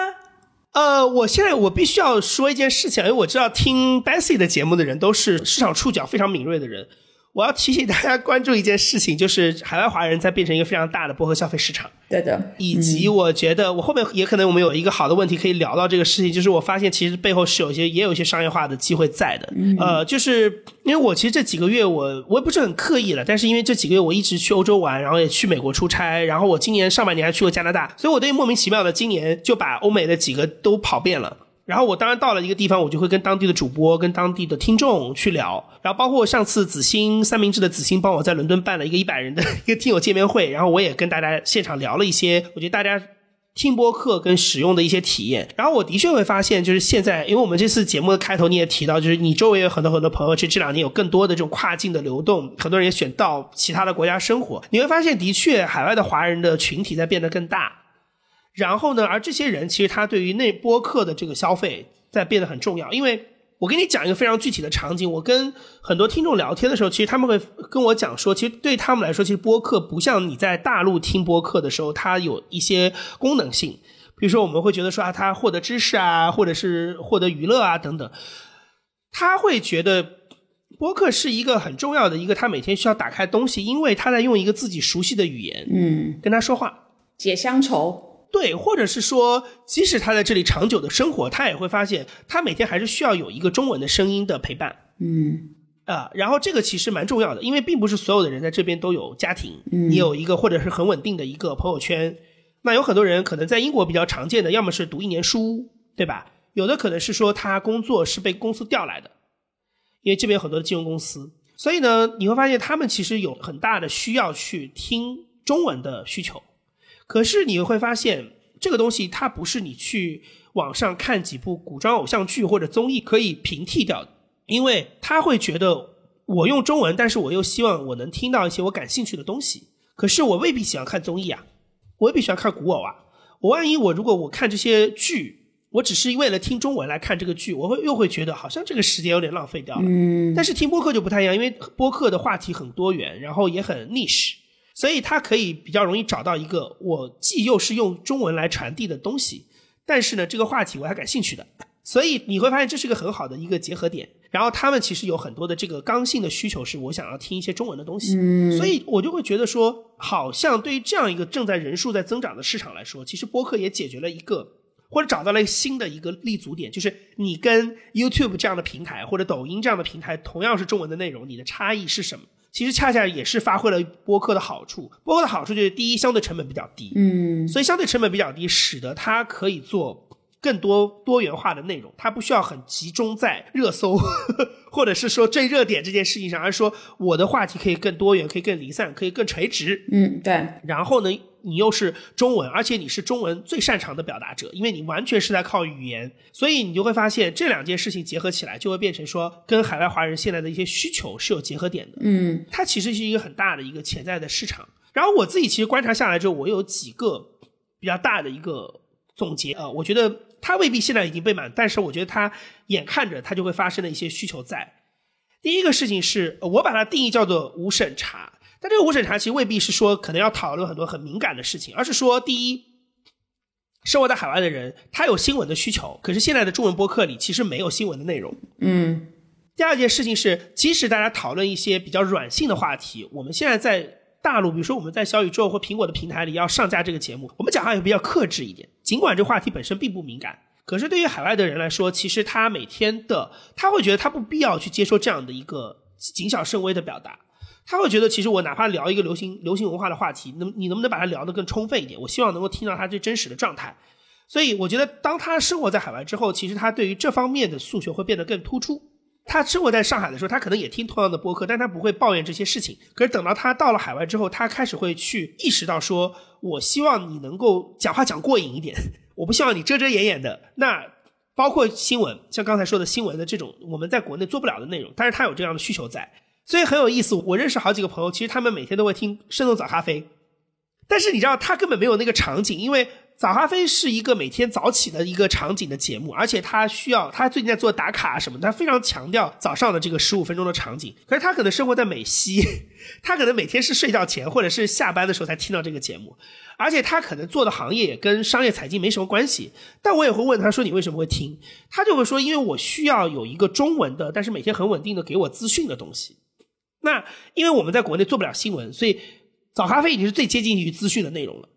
呃，我现在我必须要说一件事情，因为我知道听 Bessy 的节目的人都是市场触角非常敏锐的人。我要提醒大家关注一件事情，就是海外华人在变成一个非常大的薄荷消费市场。对的，以及我觉得我后面也可能我们有一个好的问题可以聊到这个事情，就是我发现其实背后是有一些也有一些商业化的机会在的。呃，就是因为我其实这几个月我我也不是很刻意了，但是因为这几个月我一直去欧洲玩，然后也去美国出差，然后我今年上半年还去过加拿大，所以我对莫名其妙的今年就把欧美的几个都跑遍了。然后我当然到了一个地方，我就会跟当地的主播、跟当地的听众去聊。然后包括上次子欣三明治的子欣帮我在伦敦办了一个一百人的 一个听友见面会，然后我也跟大家现场聊了一些，我觉得大家听播客跟使用的一些体验。然后我的确会发现，就是现在，因为我们这次节目的开头你也提到，就是你周围有很多很多朋友，其实这两年有更多的这种跨境的流动，很多人也选到其他的国家生活。你会发现，的确海外的华人的群体在变得更大。然后呢？而这些人其实他对于那播客的这个消费在变得很重要，因为我给你讲一个非常具体的场景。我跟很多听众聊天的时候，其实他们会跟我讲说，其实对他们来说，其实播客不像你在大陆听播客的时候，它有一些功能性。比如说，我们会觉得说啊，他获得知识啊，或者是获得娱乐啊等等。他会觉得播客是一个很重要的一个，他每天需要打开东西，因为他在用一个自己熟悉的语言，嗯，跟他说话，解乡愁。对，或者是说，即使他在这里长久的生活，他也会发现，他每天还是需要有一个中文的声音的陪伴。嗯，啊，然后这个其实蛮重要的，因为并不是所有的人在这边都有家庭，你有一个或者是很稳定的一个朋友圈。那有很多人可能在英国比较常见的，要么是读一年书，对吧？有的可能是说他工作是被公司调来的，因为这边有很多的金融公司，所以呢，你会发现他们其实有很大的需要去听中文的需求。可是你会发现，这个东西它不是你去网上看几部古装偶像剧或者综艺可以平替掉的，因为他会觉得我用中文，但是我又希望我能听到一些我感兴趣的东西。可是我未必喜欢看综艺啊，我未必喜欢看古偶啊。我万一我如果我看这些剧，我只是为了听中文来看这个剧，我会又会觉得好像这个时间有点浪费掉了。嗯。但是听播客就不太一样，因为播客的话题很多元，然后也很 niche。所以它可以比较容易找到一个我既又是用中文来传递的东西，但是呢，这个话题我还感兴趣的，所以你会发现这是一个很好的一个结合点。然后他们其实有很多的这个刚性的需求，是我想要听一些中文的东西，所以我就会觉得说，好像对于这样一个正在人数在增长的市场来说，其实播客也解决了一个或者找到了一个新的一个立足点，就是你跟 YouTube 这样的平台或者抖音这样的平台同样是中文的内容，你的差异是什么？其实恰恰也是发挥了播客的好处。播客的好处就是，第一，相对成本比较低，嗯，所以相对成本比较低，使得它可以做更多多元化的内容。它不需要很集中在热搜，或者是说最热点这件事情上，而是说我的话题可以更多元，可以更离散，可以更垂直。嗯，对。然后呢？你又是中文，而且你是中文最擅长的表达者，因为你完全是在靠语言，所以你就会发现这两件事情结合起来，就会变成说跟海外华人现在的一些需求是有结合点的。嗯，它其实是一个很大的一个潜在的市场。然后我自己其实观察下来之后，我有几个比较大的一个总结啊，我觉得它未必现在已经被满，但是我觉得它眼看着它就会发生的一些需求在。第一个事情是我把它定义叫做无审查。但这个无审查其实未必是说可能要讨论很多很敏感的事情，而是说，第一，生活在海外的人他有新闻的需求，可是现在的中文播客里其实没有新闻的内容。嗯。第二件事情是，即使大家讨论一些比较软性的话题，我们现在在大陆，比如说我们在小宇宙或苹果的平台里要上架这个节目，我们讲话也比较克制一点。尽管这话题本身并不敏感，可是对于海外的人来说，其实他每天的他会觉得他不必要去接受这样的一个谨小慎微的表达。他会觉得，其实我哪怕聊一个流行流行文化的话题，能你能不能把它聊得更充分一点？我希望能够听到他最真实的状态。所以我觉得，当他生活在海外之后，其实他对于这方面的诉求会变得更突出。他生活在上海的时候，他可能也听同样的播客，但他不会抱怨这些事情。可是等到他到了海外之后，他开始会去意识到，说我希望你能够讲话讲过瘾一点，我不希望你遮遮掩掩的。那包括新闻，像刚才说的新闻的这种我们在国内做不了的内容，但是他有这样的需求在。所以很有意思，我认识好几个朋友，其实他们每天都会听生动早咖啡，但是你知道他根本没有那个场景，因为早咖啡是一个每天早起的一个场景的节目，而且他需要他最近在做打卡什么，他非常强调早上的这个十五分钟的场景。可是他可能生活在美西，他可能每天是睡觉前或者是下班的时候才听到这个节目，而且他可能做的行业也跟商业财经没什么关系。但我也会问他说你为什么会听？他就会说因为我需要有一个中文的，但是每天很稳定的给我资讯的东西。那因为我们在国内做不了新闻，所以早咖啡已经是最接近于资讯的内容了，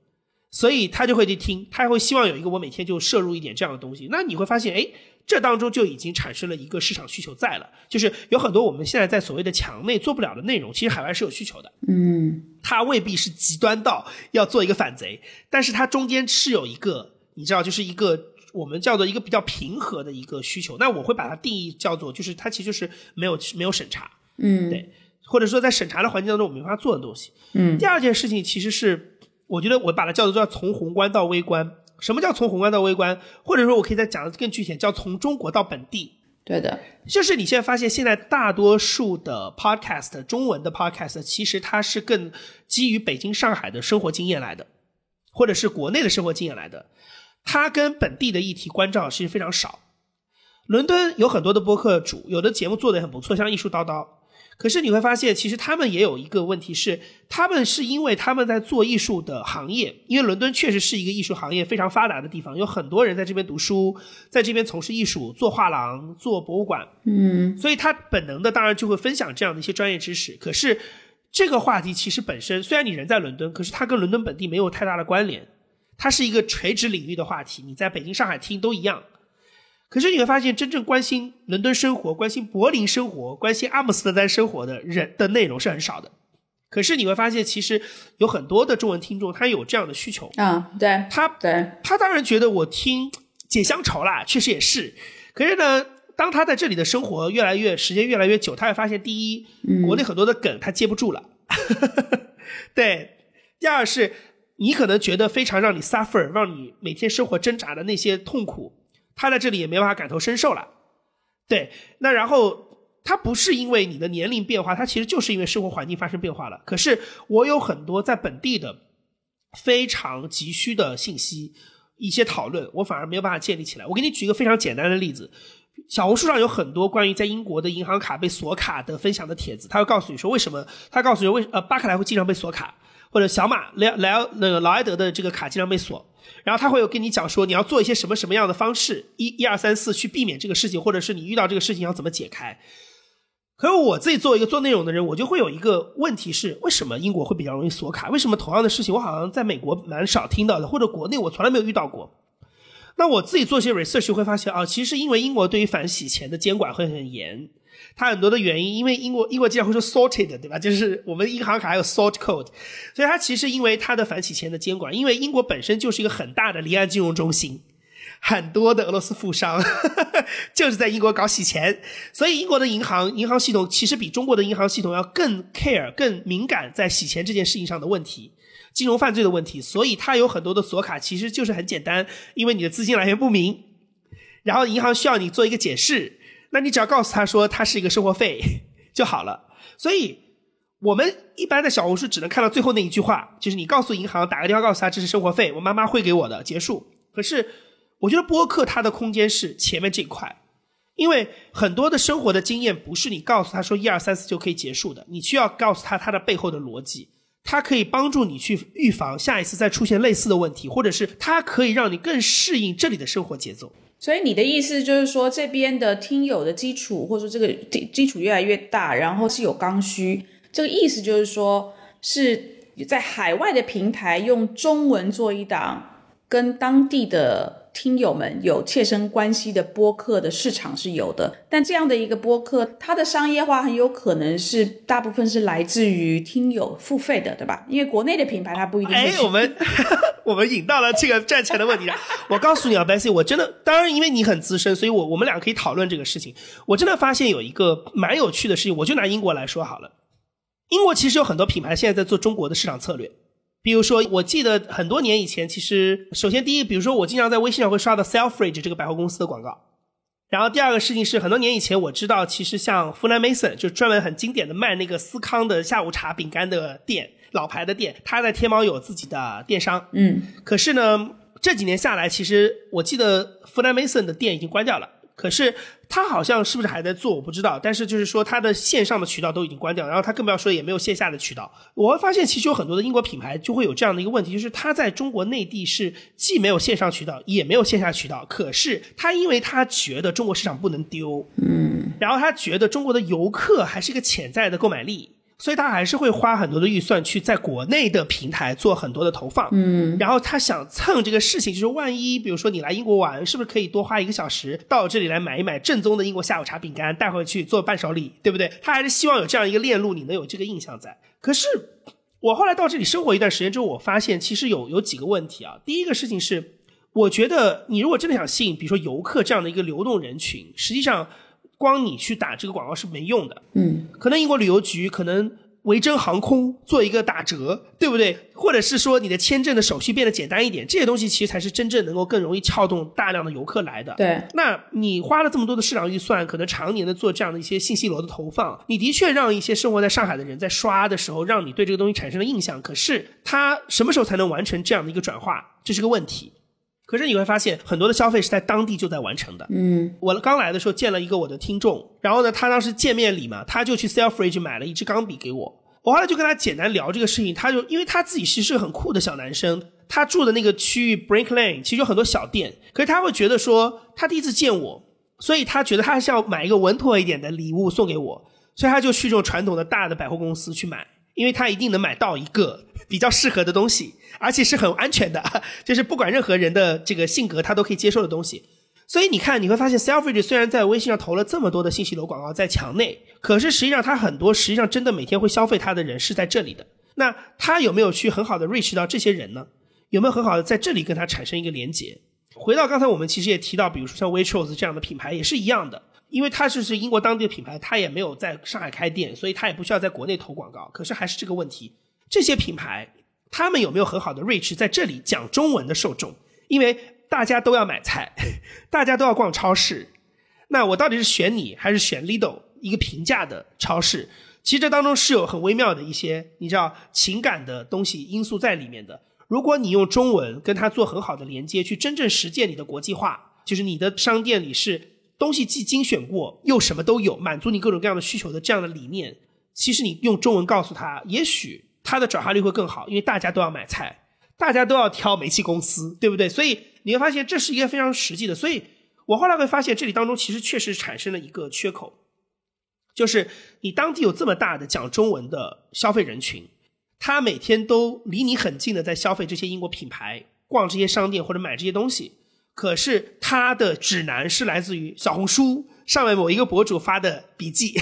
所以他就会去听，他会希望有一个我每天就摄入一点这样的东西。那你会发现，哎，这当中就已经产生了一个市场需求在了，就是有很多我们现在在所谓的墙内做不了的内容，其实海外是有需求的。嗯，它未必是极端到要做一个反贼，但是它中间是有一个，你知道，就是一个我们叫做一个比较平和的一个需求。那我会把它定义叫做，就是它其实就是没有没有审查，嗯，对，或者说在审查的环境当中我们没法做的东西。嗯第二件事情其实是，我觉得我把它叫做叫从宏观到微观。什么叫从宏观到微观？或者说我可以再讲的更具体，叫从中国到本地。对的，就是你现在发现，现在大多数的 podcast 中文的 podcast，其实它是更基于北京、上海的生活经验来的，或者是国内的生活经验来的，它跟本地的议题关照其实非常少。伦敦有很多的播客主，有的节目做得很不错，像艺术叨叨。可是你会发现，其实他们也有一个问题是，他们是因为他们在做艺术的行业，因为伦敦确实是一个艺术行业非常发达的地方，有很多人在这边读书，在这边从事艺术，做画廊、做博物馆，嗯所以他本能的当然就会分享这样的一些专业知识。可是这个话题其实本身，虽然你人在伦敦，可是它跟伦敦本地没有太大的关联，它是一个垂直领域的话题，你在北京、上海听都一样。可是你会发现，真正关心伦敦生活、关心柏林生活、关心阿姆斯特丹生活的人的内容是很少的。可是你会发现，其实有很多的中文听众，他有这样的需求，啊，对。他对，他当然觉得我听解乡愁啦，确实也是。可是呢，当他在这里的生活越来越时间越来越久，他会发现，第一，国内很多的梗他接不住了，对；第二是，你可能觉得非常让你 suffer，让你每天生活挣扎的那些痛苦，他在这里也没办法感同身受了，对。那然后。他不是因为你的年龄变化，他其实就是因为生活环境发生变化了。可是我有很多在本地的非常急需的信息，一些讨论，我反而没有办法建立起来。我给你举一个非常简单的例子，小红书上有很多关于在英国的银行卡被锁卡的分享的帖子，他会告诉你说为什么，他告诉你为呃巴克莱会经常被锁卡，或者小马莱莱那个劳埃德的这个卡经常被锁，然后他会有跟你讲说你要做一些什么什么样的方式，一一二三四去避免这个事情，或者是你遇到这个事情要怎么解开。可是我自己作为一个做内容的人，我就会有一个问题是：为什么英国会比较容易锁卡？为什么同样的事情我好像在美国蛮少听到的，或者国内我从来没有遇到过？那我自己做一些 research 会发现啊，其实因为英国对于反洗钱的监管会很严，它很多的原因，因为英国英国经常会说 sorted，对吧？就是我们银行卡还有 sort code，所以它其实因为它的反洗钱的监管，因为英国本身就是一个很大的离岸金融中心。很多的俄罗斯富商 就是在英国搞洗钱，所以英国的银行银行系统其实比中国的银行系统要更 care、更敏感在洗钱这件事情上的问题，金融犯罪的问题。所以它有很多的锁卡，其实就是很简单，因为你的资金来源不明，然后银行需要你做一个解释，那你只要告诉他说它是一个生活费 就好了。所以我们一般的小红书只能看到最后那一句话，就是你告诉银行打个电话告诉他这是生活费，我妈妈会给我的，结束。可是。我觉得播客它的空间是前面这一块，因为很多的生活的经验不是你告诉他说一二三四就可以结束的，你需要告诉他他的背后的逻辑，它可以帮助你去预防下一次再出现类似的问题，或者是它可以让你更适应这里的生活节奏。所以你的意思就是说，这边的听友的基础，或者说这个基基础越来越大，然后是有刚需，这个意思就是说，是在海外的平台用中文做一档跟当地的。听友们有切身关系的播客的市场是有的，但这样的一个播客，它的商业化很有可能是大部分是来自于听友付费的，对吧？因为国内的品牌它不一定。哎，我们 我们引到了这个赚钱的问题上。我告诉你啊，Bessy，我真的，当然因为你很资深，所以我我们俩可以讨论这个事情。我真的发现有一个蛮有趣的事情，我就拿英国来说好了。英国其实有很多品牌现在在做中国的市场策略。比如说，我记得很多年以前，其实首先第一，比如说我经常在微信上会刷到 Selfridge 这个百货公司的广告。然后第二个事情是，很多年以前我知道，其实像湖南 Mason 就专门很经典的卖那个司康的下午茶饼干的店，老牌的店，它在天猫有自己的电商。嗯。可是呢，这几年下来，其实我记得湖南 Mason 的店已经关掉了。可是他好像是不是还在做，我不知道。但是就是说，他的线上的渠道都已经关掉，然后他更不要说也没有线下的渠道。我会发现，其实有很多的英国品牌就会有这样的一个问题，就是他在中国内地是既没有线上渠道，也没有线下渠道。可是他因为他觉得中国市场不能丢，嗯，然后他觉得中国的游客还是一个潜在的购买力，所以他还是会花很多的预算去在国内的平台做很多的投放。嗯，然后他想蹭这个事情，就是万一比如说你来英国玩，是不是可以多花一个小时到这里来买一买正宗的英国下午茶饼干带回去做伴手礼，对不对？他还是希望有这样一个链路，你能有这个印象在。可是我后来到这里生活一段时间之后，我发现其实有有几个问题啊。第一个事情是，我觉得你如果真的想吸引，比如说游客这样的一个流动人群，实际上。光你去打这个广告是没用的，嗯，可能英国旅游局，可能维珍航空做一个打折，对不对？或者是说你的签证的手续变得简单一点，这些东西其实才是真正能够更容易撬动大量的游客来的。对，那你花了这么多的市场预算，可能常年的做这样的一些信息流的投放，你的确让一些生活在上海的人在刷的时候，让你对这个东西产生了印象。可是他什么时候才能完成这样的一个转化，这是个问题。可是你会发现，很多的消费是在当地就在完成的。嗯，我刚来的时候见了一个我的听众，然后呢，他当时见面礼嘛，他就去 Selfridge 买了一支钢笔给我。我后来就跟他简单聊这个事情，他就因为他自己其实是个很酷的小男生，他住的那个区域 Brink Lane 其实有很多小店，可是他会觉得说，他第一次见我，所以他觉得他还是要买一个稳妥一点的礼物送给我，所以他就去这种传统的大的百货公司去买，因为他一定能买到一个比较适合的东西。而且是很安全的，就是不管任何人的这个性格，他都可以接受的东西。所以你看，你会发现，Selfridge 虽然在微信上投了这么多的信息流广告在墙内，可是实际上他很多实际上真的每天会消费他的人是在这里的。那他有没有去很好的 reach 到这些人呢？有没有很好的在这里跟他产生一个连接？回到刚才我们其实也提到，比如说像 Waitrose 这样的品牌也是一样的，因为它就是英国当地的品牌，它也没有在上海开店，所以它也不需要在国内投广告。可是还是这个问题，这些品牌。他们有没有很好的 reach 在这里讲中文的受众？因为大家都要买菜，大家都要逛超市，那我到底是选你还是选 Lidl 一个平价的超市？其实这当中是有很微妙的一些你知道情感的东西因素在里面的。如果你用中文跟他做很好的连接，去真正实践你的国际化，就是你的商店里是东西既精选过又什么都有，满足你各种各样的需求的这样的理念，其实你用中文告诉他，也许。它的转化率会更好，因为大家都要买菜，大家都要挑煤气公司，对不对？所以你会发现这是一个非常实际的。所以我后来会发现，这里当中其实确实产生了一个缺口，就是你当地有这么大的讲中文的消费人群，他每天都离你很近的在消费这些英国品牌，逛这些商店或者买这些东西，可是他的指南是来自于小红书上面某一个博主发的笔记。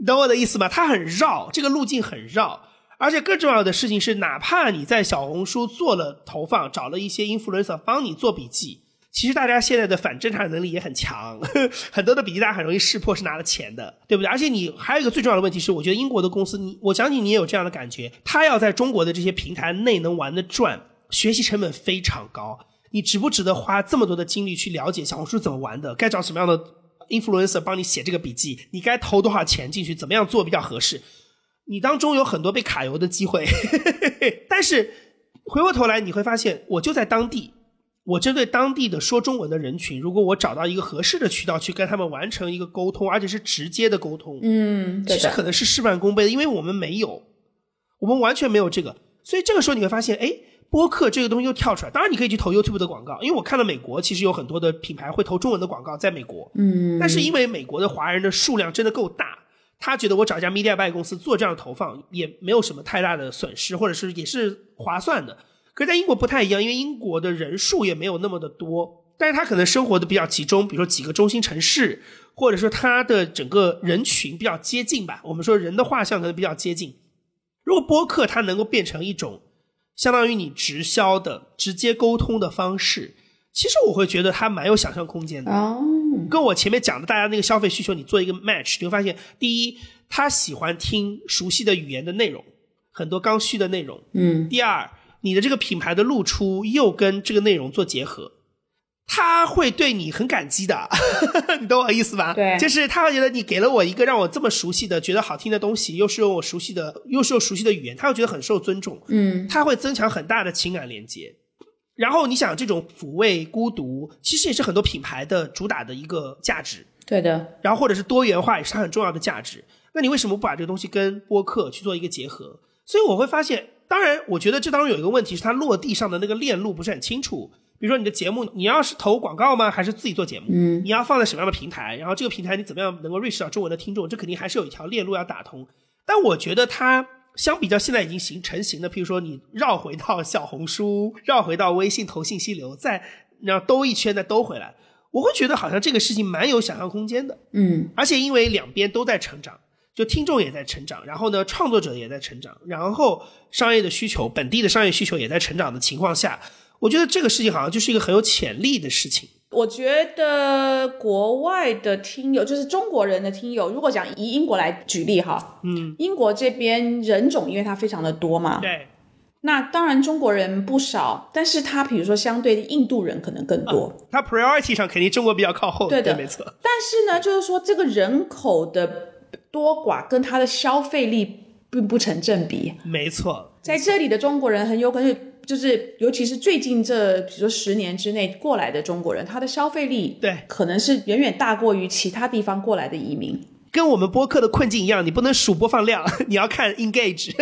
你懂我的意思吗？它很绕，这个路径很绕，而且更重要的事情是，哪怕你在小红书做了投放，找了一些 influencer 帮你做笔记，其实大家现在的反侦查能力也很强，很多的笔记大家很容易识破是拿了钱的，对不对？而且你还有一个最重要的问题是，我觉得英国的公司，你我相信你也有这样的感觉，他要在中国的这些平台内能玩得转，学习成本非常高，你值不值得花这么多的精力去了解小红书怎么玩的，该找什么样的？influencer 帮你写这个笔记，你该投多少钱进去？怎么样做比较合适？你当中有很多被卡油的机会，但是回过头来你会发现，我就在当地，我针对当地的说中文的人群，如果我找到一个合适的渠道去跟他们完成一个沟通，而且是直接的沟通，嗯，其实可能是事半功倍的，因为我们没有，我们完全没有这个，所以这个时候你会发现，哎。播客这个东西又跳出来，当然你可以去投 YouTube 的广告，因为我看到美国其实有很多的品牌会投中文的广告，在美国，嗯，但是因为美国的华人的数量真的够大，他觉得我找一家 Media Buy 公司做这样的投放也没有什么太大的损失，或者是也是划算的。可是在英国不太一样，因为英国的人数也没有那么的多，但是他可能生活的比较集中，比如说几个中心城市，或者说他的整个人群比较接近吧，我们说人的画像可能比较接近。如果播客它能够变成一种。相当于你直销的直接沟通的方式，其实我会觉得它蛮有想象空间的。哦，跟我前面讲的大家那个消费需求，你做一个 match，你会发现，第一，他喜欢听熟悉的语言的内容，很多刚需的内容。嗯。第二，你的这个品牌的露出又跟这个内容做结合。他会对你很感激的，你懂我意思吧？对，就是他会觉得你给了我一个让我这么熟悉的、觉得好听的东西，又是用我熟悉的，又是用熟悉的语言，他会觉得很受尊重。嗯，他会增强很大的情感连接。然后你想，这种抚慰孤独，其实也是很多品牌的主打的一个价值。对的。然后或者是多元化，也是它很重要的价值。那你为什么不把这个东西跟播客去做一个结合？所以我会发现，当然，我觉得这当中有一个问题是，它落地上的那个链路不是很清楚。比如说你的节目，你要是投广告吗？还是自己做节目？嗯，你要放在什么样的平台？然后这个平台你怎么样能够 reach 到中文的听众？这肯定还是有一条链路要打通。但我觉得它相比较现在已经形成型的，譬如说你绕回到小红书，绕回到微信投信息流，再然后兜一圈再兜回来，我会觉得好像这个事情蛮有想象空间的。嗯，而且因为两边都在成长，就听众也在成长，然后呢，创作者也在成长，然后商业的需求，本地的商业需求也在成长的情况下，我觉得这个事情好像就是一个很有潜力的事情。我觉得国外的听友，就是中国人的听友，如果讲以英国来举例哈，嗯，英国这边人种因为它非常的多嘛，对，那当然中国人不少，但是他比如说相对印度人可能更多，他 priority 上肯定中国比较靠后，对的没错。但是呢，就是说这个人口的多寡跟他的消费力并不成正比，没错，在这里的中国人很有可能就是，尤其是最近这比如说十年之内过来的中国人，他的消费力对可能是远远大过于其他地方过来的移民。跟我们播客的困境一样，你不能数播放量，你要看 engage。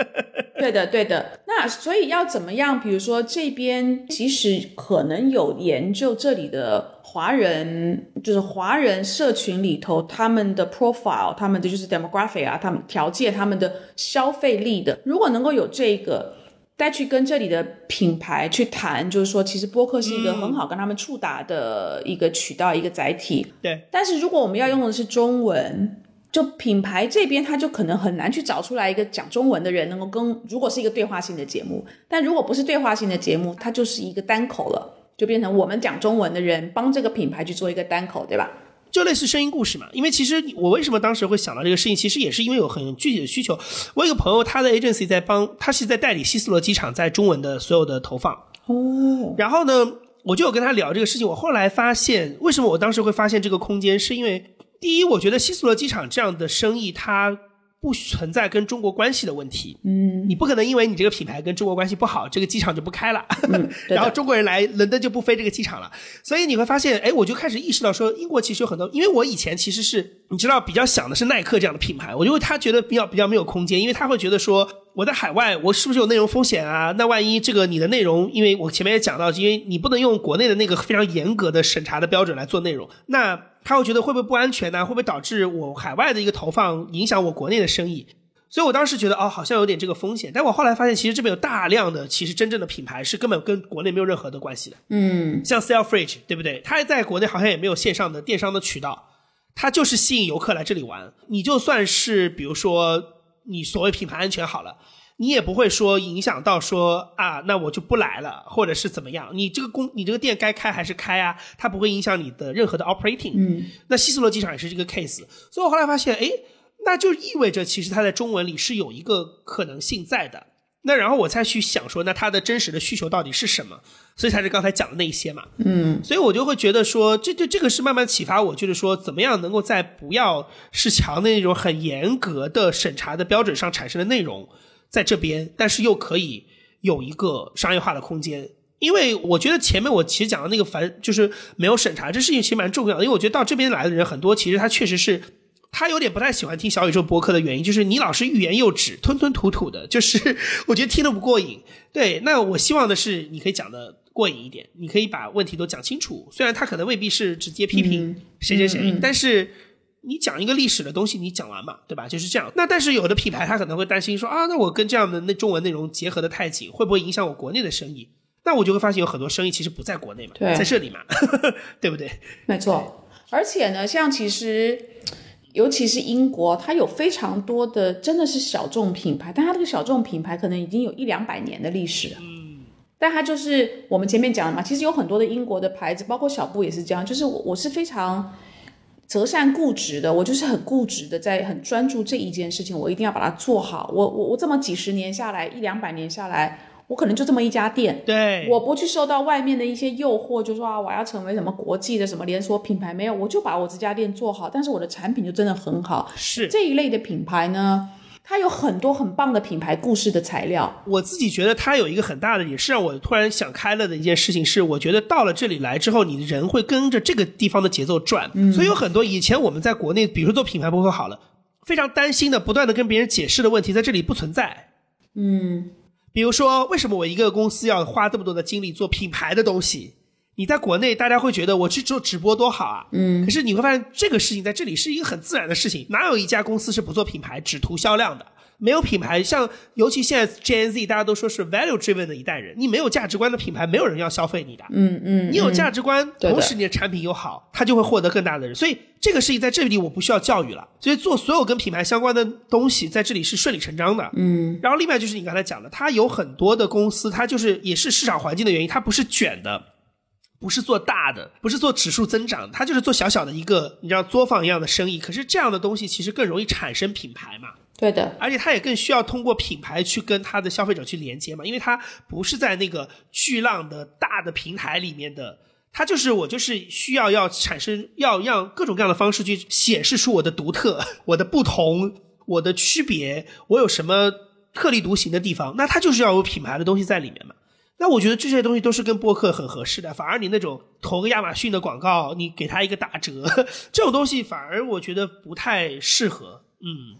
对的，对的。那所以要怎么样？比如说这边其实可能有研究这里的华人，就是华人社群里头他们的 profile，他们的就是 demographic 啊，他们条件，他们的消费力的，如果能够有这个。再去跟这里的品牌去谈，就是说，其实播客是一个很好跟他们触达的一个渠道、一个载体。对，但是如果我们要用的是中文，就品牌这边，他就可能很难去找出来一个讲中文的人能够跟，如果是一个对话性的节目，但如果不是对话性的节目，它就是一个单口了，就变成我们讲中文的人帮这个品牌去做一个单口，对吧？就类似声音故事嘛。因为其实我为什么当时会想到这个事情，其实也是因为有很具体的需求。我有一个朋友，他的 agency 在帮，他是在代理希斯罗机场在中文的所有的投放。哦，然后呢，我就有跟他聊这个事情。我后来发现，为什么我当时会发现这个空间，是因为第一，我觉得希斯罗机场这样的生意，它不存在跟中国关系的问题。嗯，你不可能因为你这个品牌跟中国关系不好，这个机场就不开了，然后中国人来伦敦就不飞这个机场了。所以你会发现，哎，我就开始意识到说，英国其实有很多，因为我以前其实是你知道比较想的是耐克这样的品牌，我就会他觉得比较比较没有空间，因为他会觉得说我在海外我是不是有内容风险啊？那万一这个你的内容，因为我前面也讲到，因为你不能用国内的那个非常严格的审查的标准来做内容，那他会觉得会不会不安全呢？会不会导致我海外的一个投放影响我国内的生意？所以我当时觉得哦，好像有点这个风险，但我后来发现，其实这边有大量的其实真正的品牌是根本跟国内没有任何的关系的。嗯，像 Selfridge，对不对？它在国内好像也没有线上的电商的渠道，它就是吸引游客来这里玩。你就算是比如说你所谓品牌安全好了，你也不会说影响到说啊，那我就不来了，或者是怎么样？你这个公你这个店该开还是开啊？它不会影响你的任何的 operating。嗯，那希斯罗机场也是这个 case，所以我后来发现，哎，那就意味着其实它在中文里是有一个可能性在的。那然后我再去想说，那它的真实的需求到底是什么？所以才是刚才讲的那一些嘛。嗯，所以我就会觉得说，这这这个是慢慢启发我，就是说怎么样能够在不要是强的那种很严格的审查的标准上产生的内容，在这边，但是又可以有一个商业化的空间。因为我觉得前面我其实讲的那个反就是没有审查这事情其实蛮重要的，因为我觉得到这边来的人很多，其实他确实是他有点不太喜欢听小宇宙播客的原因，就是你老是欲言又止、吞吞吐吐的，就是我觉得听得不过瘾。对，那我希望的是你可以讲的过瘾一点，你可以把问题都讲清楚。虽然他可能未必是直接批评谁谁谁，但是你讲一个历史的东西，你讲完嘛，对吧？就是这样。那但是有的品牌他可能会担心说啊，那我跟这样的那中文内容结合的太紧，会不会影响我国内的生意？那我就会发现有很多生意其实不在国内嘛，对在这里嘛，对不对？没错。而且呢，像其实。尤其是英国，它有非常多的真的是小众品牌，但它这个小众品牌可能已经有一两百年的历史了。嗯，但它就是我们前面讲的嘛，其实有很多的英国的牌子，包括小布也是这样，就是我我是非常择善固执的，我就是很固执的，在很专注这一件事情，我一定要把它做好。我我我这么几十年下来，一两百年下来。我可能就这么一家店，对，我不去受到外面的一些诱惑，就说啊，我要成为什么国际的什么连锁品牌，没有，我就把我这家店做好，但是我的产品就真的很好。是这一类的品牌呢，它有很多很棒的品牌故事的材料。我自己觉得它有一个很大的，也是让我突然想开了的一件事情，是我觉得到了这里来之后，你人会跟着这个地方的节奏转，嗯所以有很多以前我们在国内，比如说做品牌博客好了，非常担心的，不断的跟别人解释的问题，在这里不存在。嗯。比如说，为什么我一个公司要花这么多的精力做品牌的东西？你在国内，大家会觉得我去做直播多好啊，嗯，可是你会发现这个事情在这里是一个很自然的事情，哪有一家公司是不做品牌只图销量的？没有品牌，像尤其现在 Gen Z，大家都说是 value driven 的一代人，你没有价值观的品牌，没有人要消费你的。嗯嗯，你有价值观，同时你的产品又好，他就会获得更大的人。所以这个事情在这里我不需要教育了，所以做所有跟品牌相关的东西，在这里是顺理成章的。嗯，然后另外就是你刚才讲的，它有很多的公司，它就是也是市场环境的原因，它不是卷的。不是做大的，不是做指数增长，它就是做小小的一个，你知道作坊一样的生意。可是这样的东西其实更容易产生品牌嘛，对的，而且它也更需要通过品牌去跟它的消费者去连接嘛，因为它不是在那个巨浪的大的平台里面的，它就是我就是需要要产生要让各种各样的方式去显示出我的独特、我的不同、我的区别，我有什么特立独行的地方，那它就是要有品牌的东西在里面嘛。那我觉得这些东西都是跟播客很合适的，反而你那种投个亚马逊的广告，你给他一个打折，这种东西反而我觉得不太适合。嗯，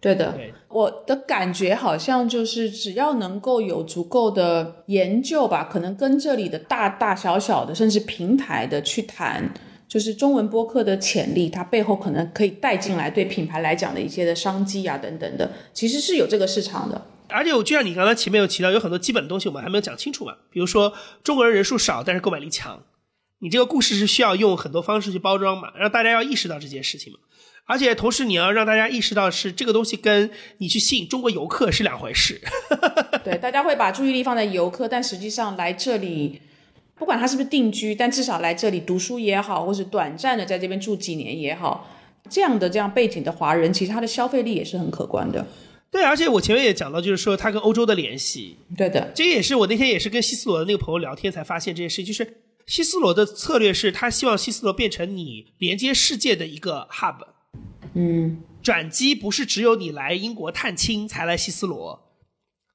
对的对。我的感觉好像就是，只要能够有足够的研究吧，可能跟这里的大大小小的，甚至平台的去谈，就是中文播客的潜力，它背后可能可以带进来对品牌来讲的一些的商机啊等等的，其实是有这个市场的。而且我就像你刚才前面有提到，有很多基本的东西我们还没有讲清楚嘛，比如说中国人人数少，但是购买力强，你这个故事是需要用很多方式去包装嘛，让大家要意识到这件事情嘛。而且同时你要让大家意识到是这个东西跟你去吸引中国游客是两回事。对，大家会把注意力放在游客，但实际上来这里，不管他是不是定居，但至少来这里读书也好，或是短暂的在这边住几年也好，这样的这样背景的华人，其实他的消费力也是很可观的。对，而且我前面也讲到，就是说他跟欧洲的联系，对的，这也是我那天也是跟西斯罗的那个朋友聊天才发现这件事，就是西斯罗的策略是他希望西斯罗变成你连接世界的一个 hub。嗯，转机不是只有你来英国探亲才来西斯罗，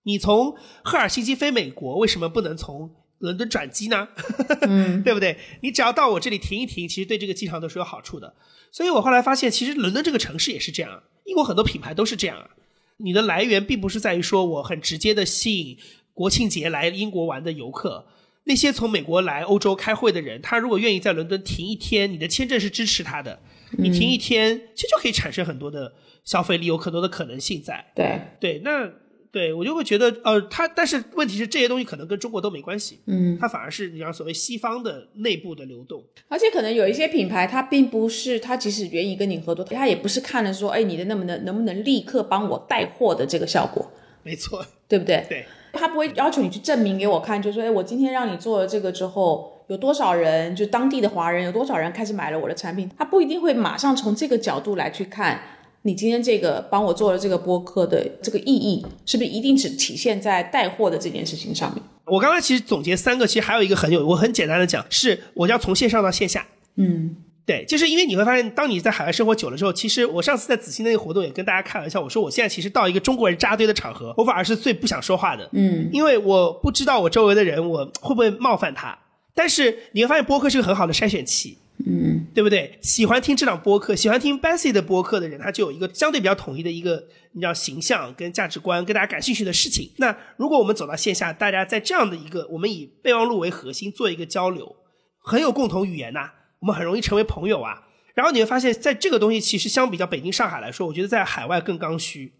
你从赫尔辛基飞美国，为什么不能从伦敦转机呢？嗯对不对？你只要到我这里停一停，其实对这个机场都是有好处的。所以我后来发现，其实伦敦这个城市也是这样，英国很多品牌都是这样啊。你的来源并不是在于说我很直接的吸引国庆节来英国玩的游客，那些从美国来欧洲开会的人，他如果愿意在伦敦停一天，你的签证是支持他的，你停一天，其实就可以产生很多的消费力，有很多的可能性在。对，对，那对我就会觉得，呃，他但是问题是这些东西可能跟中国都没关系，嗯，它反而是你像所谓西方的内部的流动。而且可能有一些品牌，它并不是它即使愿意跟你合作，它也不是看了说，哎，你的能不能能不能立刻帮我带货的这个效果，没错，对不对？对，他不会要求你去证明给我看，就说，哎，我今天让你做了这个之后，有多少人，就当地的华人有多少人开始买了我的产品，他不一定会马上从这个角度来去看。你今天这个帮我做了这个播客的这个意义，是不是一定只体现在带货的这件事情上面？我刚才其实总结三个，其实还有一个很有，我很简单的讲，是我要从线上到线下。嗯，对，就是因为你会发现，当你在海外生活久了之后，其实我上次在紫欣那个活动也跟大家开玩笑，我说我现在其实到一个中国人扎堆的场合，我反而是最不想说话的，嗯，因为我不知道我周围的人我会不会冒犯他。但是你会发现播客是个很好的筛选器，嗯，对不对？喜欢听这档播客，喜欢听 Bessy 的播客的人，他就有一个相对比较统一的一个你知道形象跟价值观，跟大家感兴趣的事情。那如果我们走到线下，大家在这样的一个我们以备忘录为核心做一个交流，很有共同语言呐、我们很容易成为朋友啊。然后你会发现在这个东西其实相比较北京、上海来说，我觉得在海外更刚需，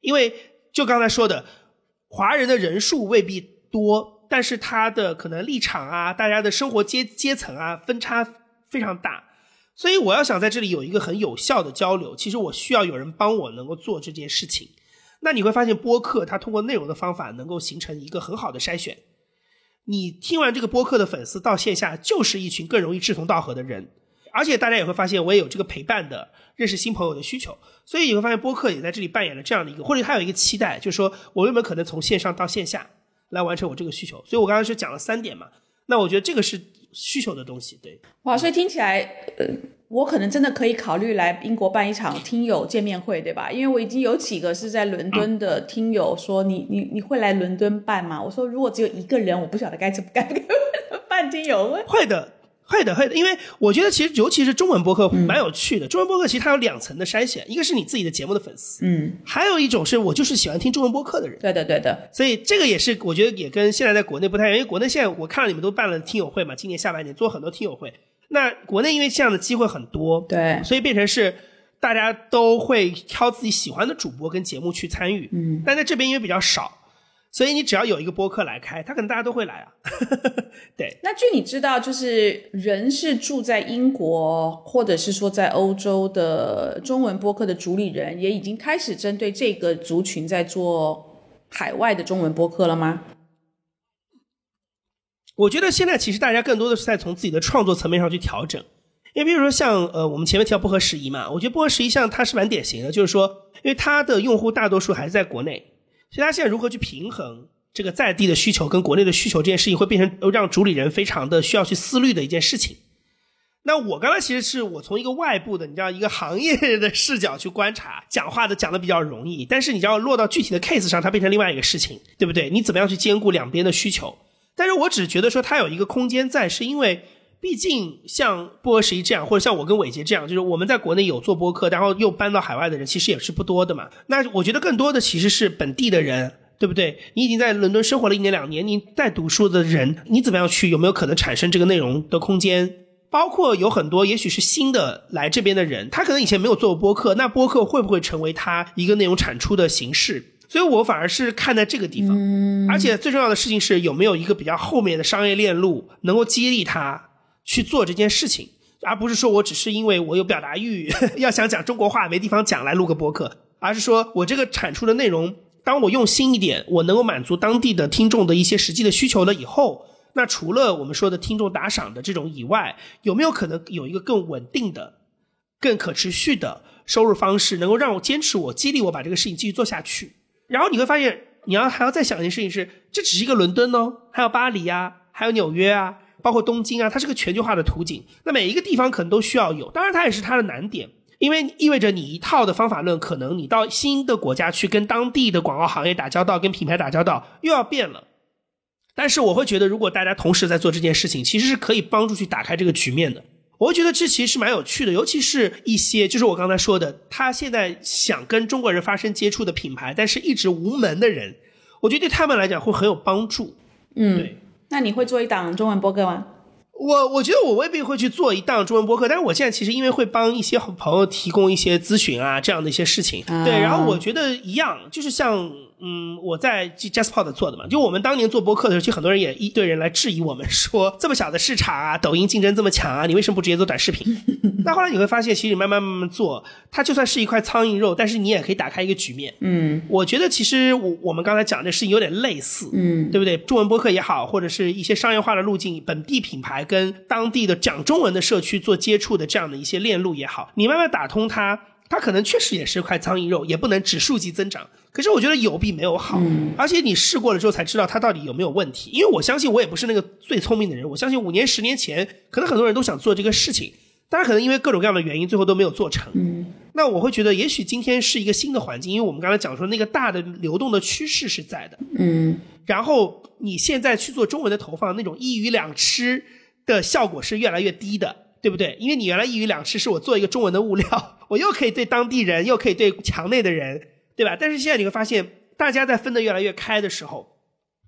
因为就刚才说的，华人的人数未必多，但是他的可能立场啊，大家的生活阶阶层啊，分差非常大。所以我要想在这里有一个很有效的交流，其实我需要有人帮我能够做这件事情。那你会发现播客它通过内容的方法能够形成一个很好的筛选。你听完这个播客的粉丝到线下就是一群更容易志同道合的人，而且大家也会发现我也有这个陪伴的认识新朋友的需求，所以你会发现播客也在这里扮演了这样的一个，或者他有一个期待，就是说我有没有可能从线上到线下来完成我这个需求。所以我刚刚是讲了三点嘛，那我觉得这个是需求的东西，对。哇，所以听起来，呃，我可能真的可以考虑来英国办一场听友见面会，对吧？因为我已经有几个是在伦敦的听友说，你你你会来伦敦办吗？我说如果只有一个人，我不晓得该怎么该不该 办听友会。会的，会的，会的，因为我觉得其实尤其是中文播客蛮有趣的。中文播客其实它有两层的筛选，一个是你自己的节目的粉丝，嗯，还有一种是我就是喜欢听中文播客的人。对的，对的。所以这个也是我觉得也跟现在在国内不太一样，因为国内现在我看了你们都办了听友会嘛，今年下半年做很多听友会。那国内因为这样的机会很多，对，所以变成是大家都会挑自己喜欢的主播跟节目去参与。嗯，但在这边因为比较少。所以你只要有一个播客来开，他可能大家都会来啊。对。那据你知道，就是人是住在英国或者是说在欧洲的中文播客的主理人，也已经开始针对这个族群在做海外的中文播客了吗？我觉得现在其实大家更多的是在从自己的创作层面上去调整。因为比如说像呃我们前面提到薄荷十一嘛，我觉得薄荷十一像它是蛮典型的，就是说因为它的用户大多数还是在国内。所以他现在如何去平衡这个在地的需求跟国内的需求这件事情，会变成让主理人非常的需要去思虑的一件事情。那我刚才其实是我从一个外部的，你知道一个行业 的视角去观察，讲话的讲的比较容易，但是你知道落到具体的 case 上，它变成另外一个事情，对不对？你怎么样去兼顾两边的需求？但是我只觉得说它有一个空间在，是因为毕竟像波十一这样，或者像我跟伟杰这样，就是我们在国内有做播客，然后又搬到海外的人，其实也是不多的嘛。那我觉得更多的其实是本地的人。对不对？你已经在伦敦生活了一年两年，你在读书的人，你怎么样去？有没有可能产生这个内容的空间？包括有很多，也许是新的来这边的人，他可能以前没有做过播客，那播客会不会成为他一个内容产出的形式？所以我反而是看在这个地方。而且最重要的事情是，有没有一个比较后面的商业链路，能够激励他去做这件事情，而不是说我只是因为我有表达欲，要想讲中国话没地方讲来录个播客，而是说我这个产出的内容。当我用心一点，我能够满足当地的听众的一些实际的需求了以后，那除了我们说的听众打赏的这种以外，有没有可能有一个更稳定的、更可持续的收入方式，能够让我坚持我、激励我把这个事情继续做下去？然后你会发现，你要还要再想一件事情是，这只是一个伦敦哦，还有巴黎啊，还有纽约啊，包括东京啊，它是个全球化的图景。那每一个地方可能都需要有，当然它也是它的难点。因为意味着你一套的方法论，可能你到新的国家去跟当地的广告行业打交道，跟品牌打交道又要变了。但是我会觉得，如果大家同时在做这件事情，其实是可以帮助去打开这个局面的。我会觉得这其实是蛮有趣的，尤其是一些就是我刚才说的，他现在想跟中国人发生接触的品牌，但是一直无门的人，我觉得对他们来讲会很有帮助。嗯，对。那你会做一档中文播客吗？我我觉得我未必会去做一档中文播客，但是我现在其实因为会帮一些朋友提供一些咨询啊，这样的一些事情，对，然后我觉得一样，就是像。嗯，我在 JustPod 做的嘛，就我们当年做播客的时候，其实很多人也一堆人来质疑我们，说这么小的市场啊，抖音竞争这么强啊，你为什么不直接做短视频？那后来你会发现，其实你慢慢慢慢做，它就算是一块苍蝇肉，但是你也可以打开一个局面。嗯，我觉得其实我我们刚才讲的事情有点类似，嗯，对不对？中文播客也好，或者是一些商业化的路径，本地品牌跟当地的讲中文的社区做接触的这样的一些链路也好，你慢慢打通它。它可能确实也是块苍蝇肉，也不能指数级增长。可是我觉得有比没有好，而且你试过了之后才知道它到底有没有问题。因为我相信我也不是那个最聪明的人，我相信五年、十年前可能很多人都想做这个事情，但是可能因为各种各样的原因，最后都没有做成。那我会觉得，也许今天是一个新的环境，因为我们刚才讲说那个大的流动的趋势是在的。嗯，然后你现在去做中文的投放，那种一鱼两吃的效果是越来越低的。对不对？因为你原来一鱼两吃，是我做一个中文的物料，我又可以对当地人，又可以对墙内的人，对吧？但是现在你会发现，大家在分得越来越开的时候，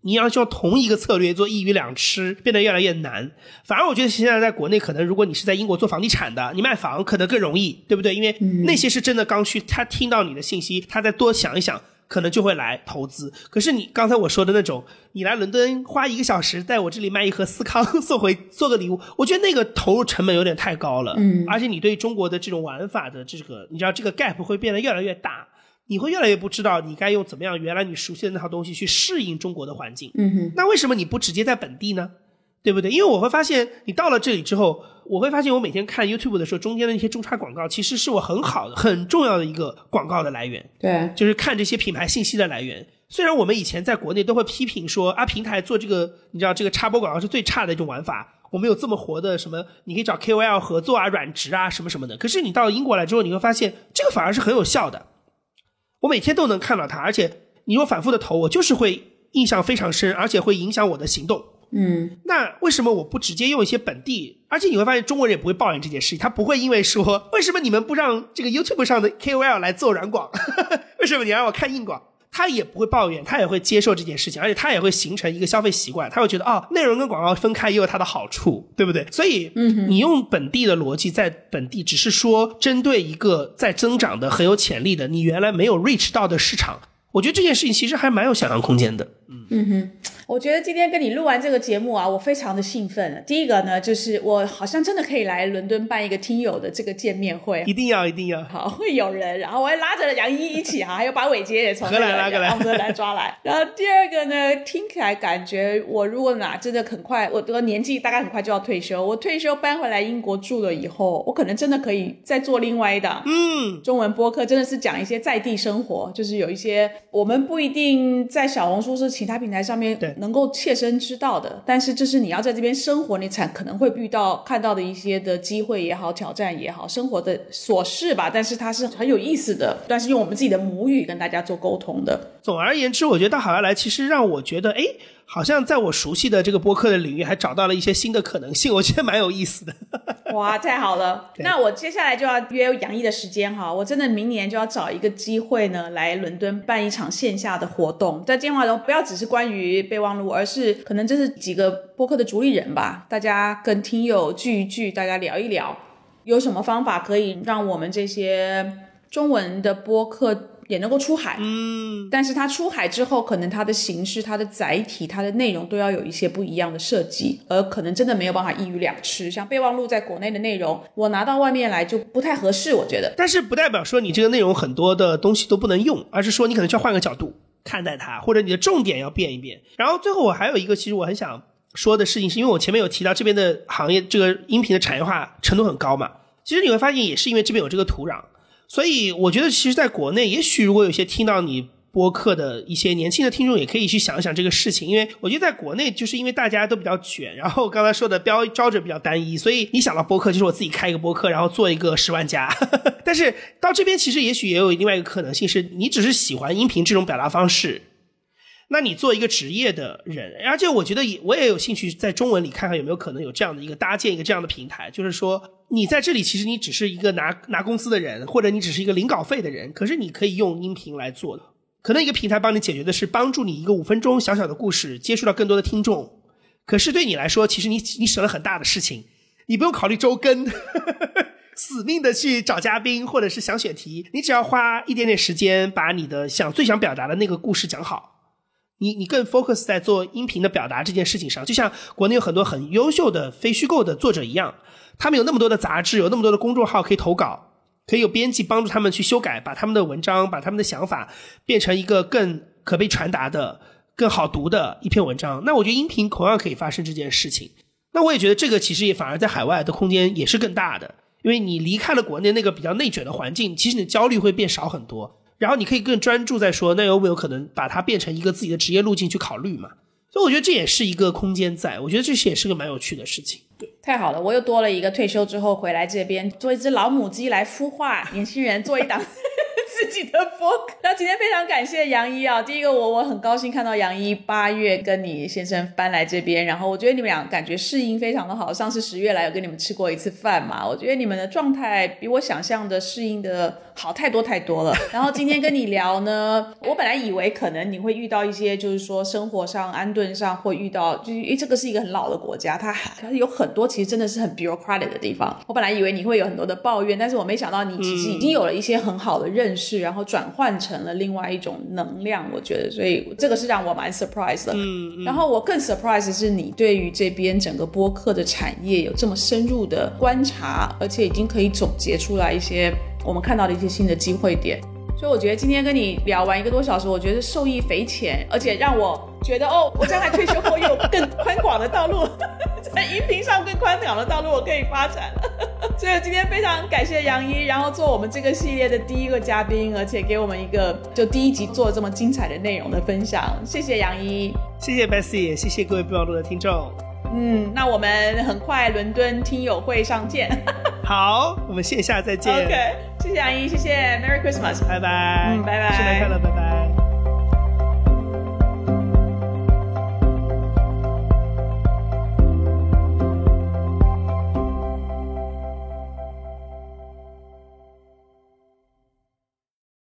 你要用同一个策略做一鱼两吃，变得越来越难。反而我觉得现在在国内，可能如果你是在英国做房地产的，你卖房可能更容易，对不对？因为那些是真的刚需，他听到你的信息，他再多想一想。可能就会来投资。可是你刚才我说的那种，你来伦敦花一个小时在我这里卖一盒司康 送回做个礼物，我觉得那个投入成本有点太高了。嗯，而且你对中国的这种玩法的这个，你知道这个 gap 会变得越来越大，你会越来越不知道你该用怎么样原来你熟悉的那套东西去适应中国的环境。嗯哼，那为什么你不直接在本地呢？对不对？因为我会发现，你到了这里之后，我会发现我每天看 YouTube 的时候，中间的那些中插广告，其实是我很好的、很重要的一个广告的来源。对，就是看这些品牌信息的来源。虽然我们以前在国内都会批评说啊，平台做这个，你知道这个插播广告是最差的一种玩法。我们有这么活的什么，你可以找 KOL 合作啊、软植啊什么什么的。可是你到英国来之后，你会发现这个反而是很有效的。我每天都能看到它，而且你若反复的投，我就是会印象非常深，而且会影响我的行动。嗯，那为什么我不直接用一些本地？而且你会发现中国人也不会抱怨这件事情，他不会因为说为什么你们不让这个 YouTube 上的 KOL 来做软广，为什么你让我看硬广？他也不会抱怨，他也会接受这件事情，而且他也会形成一个消费习惯，他会觉得哦，内容跟广告分开也有它的好处，对不对？所以，嗯，你用本地的逻辑，在本地只是说针对一个在增长的很有潜力的你原来没有 reach 到的市场，我觉得这件事情其实还蛮有想象空间的。嗯哼。我觉得今天跟你录完这个节目啊，我非常的兴奋。第一个呢，就是我好像真的可以来伦敦办一个听友的这个见面会，一定要一定要。好，会有人，然后我还拉着杨一一起哈，还有把伟杰也从荷兰拉过来，荷兰抓来。然后第二个呢，听起来感觉我如果哪真的很快，我的年纪大概很快就要退休，我退休搬回来英国住了以后，我可能真的可以再做另外一档 嗯中文播客，真的是讲一些在地生活，就是有一些我们不一定在小红书是其他平台上面能够切身。知道的，但是这是你要在这边生活，你才可能会遇到看到的一些的机会也好，挑战也好，生活的琐事吧。但是它是很有意思的，但是用我们自己的母语跟大家做沟通的。总而言之，我觉得到海外来，其实让我觉得，哎。好像在我熟悉的这个播客的领域，还找到了一些新的可能性，我觉得蛮有意思的。哇，太好了！那我接下来就要约杨毅的时间哈，我真的明年就要找一个机会呢，来伦敦办一场线下的活动。在电话中不要只是关于备忘录，而是可能这是几个播客的主理人吧，大家跟听友聚一聚，大家聊一聊，有什么方法可以让我们这些中文的播客。也能够出海，嗯，但是它出海之后，可能它的形式、它的载体、它的内容都要有一些不一样的设计，而可能真的没有办法一鱼两吃。像备忘录在国内的内容，我拿到外面来就不太合适，我觉得。但是不代表说你这个内容很多的东西都不能用，而是说你可能需要换个角度看待它，或者你的重点要变一变。然后最后我还有一个，其实我很想说的事情，是因为我前面有提到这边的行业，这个音频的产业化程度很高嘛。其实你会发现，也是因为这边有这个土壤。所以我觉得，其实，在国内，也许如果有些听到你播客的一些年轻的听众，也可以去想一想这个事情。因为我觉得，在国内，就是因为大家都比较卷，然后刚才说的标标准比较单一，所以你想到播客，就是我自己开一个播客，然后做一个十万加。但是到这边，其实也许也有另外一个可能性，是你只是喜欢音频这种表达方式。那你做一个职业的人，而且我觉得也我也有兴趣在中文里看看有没有可能有这样的一个搭建一个这样的平台，就是说你在这里其实你只是一个拿拿工资的人，或者你只是一个领稿费的人，可是你可以用音频来做的，可能一个平台帮你解决的是帮助你一个五分钟小小的故事接触到更多的听众，可是对你来说，其实你你省了很大的事情，你不用考虑周更，死命的去找嘉宾或者是想选题，你只要花一点点时间把你的想最想表达的那个故事讲好。你你更 focus 在做音频的表达这件事情上，就像国内有很多很优秀的非虚构的作者一样，他们有那么多的杂志，有那么多的公众号可以投稿，可以有编辑帮助他们去修改，把他们的文章，把他们的想法变成一个更可被传达的、更好读的一篇文章。那我觉得音频同样可以发生这件事情。那我也觉得这个其实也反而在海外的空间也是更大的，因为你离开了国内那个比较内卷的环境，其实你的焦虑会变少很多。然后你可以更专注在说，那有没有可能把它变成一个自己的职业路径去考虑嘛？所以我觉得这也是一个空间在，我觉得这些也是个蛮有趣的事情。对，太好了，我又多了一个退休之后回来这边做一只老母鸡来孵化年轻人，做一档。自己的播客。那今天非常感谢杨一啊，第一个我我很高兴看到杨一八月跟你先生搬来这边，然后我觉得你们俩感觉适应非常的好。上次十月来有跟你们吃过一次饭嘛，我觉得你们的状态比我想象的适应的好太多太多了。然后今天跟你聊呢，我本来以为可能你会遇到一些就是说生活上安顿上会遇到，就是因为这个是一个很老的国家，它它有很多其实真的是很 bureaucratic 的地方。我本来以为你会有很多的抱怨，但是我没想到你其实已经有了一些很好的认识。是，然后转换成了另外一种能量，我觉得，所以这个是让我蛮 surprise 的。嗯，然后我更 surprise 是你对于这边整个播客的产业有这么深入的观察，而且已经可以总结出来一些我们看到的一些新的机会点。所以我觉得今天跟你聊完一个多小时，我觉得受益匪浅，而且让我觉得哦，我将来退休后有更宽广的道路，在音频上更宽广的道路我可以发展。所以今天非常感谢杨一，然后做我们这个系列的第一个嘉宾，而且给我们一个就第一集做这么精彩的内容的分享。谢谢杨一，谢谢 Bessy，谢谢各位备忘录的听众。嗯，那我们很快伦敦听友会上见。好，我们线下再见。OK，谢谢阿姨，谢谢，Merry Christmas，拜拜，嗯，拜拜，圣诞快乐。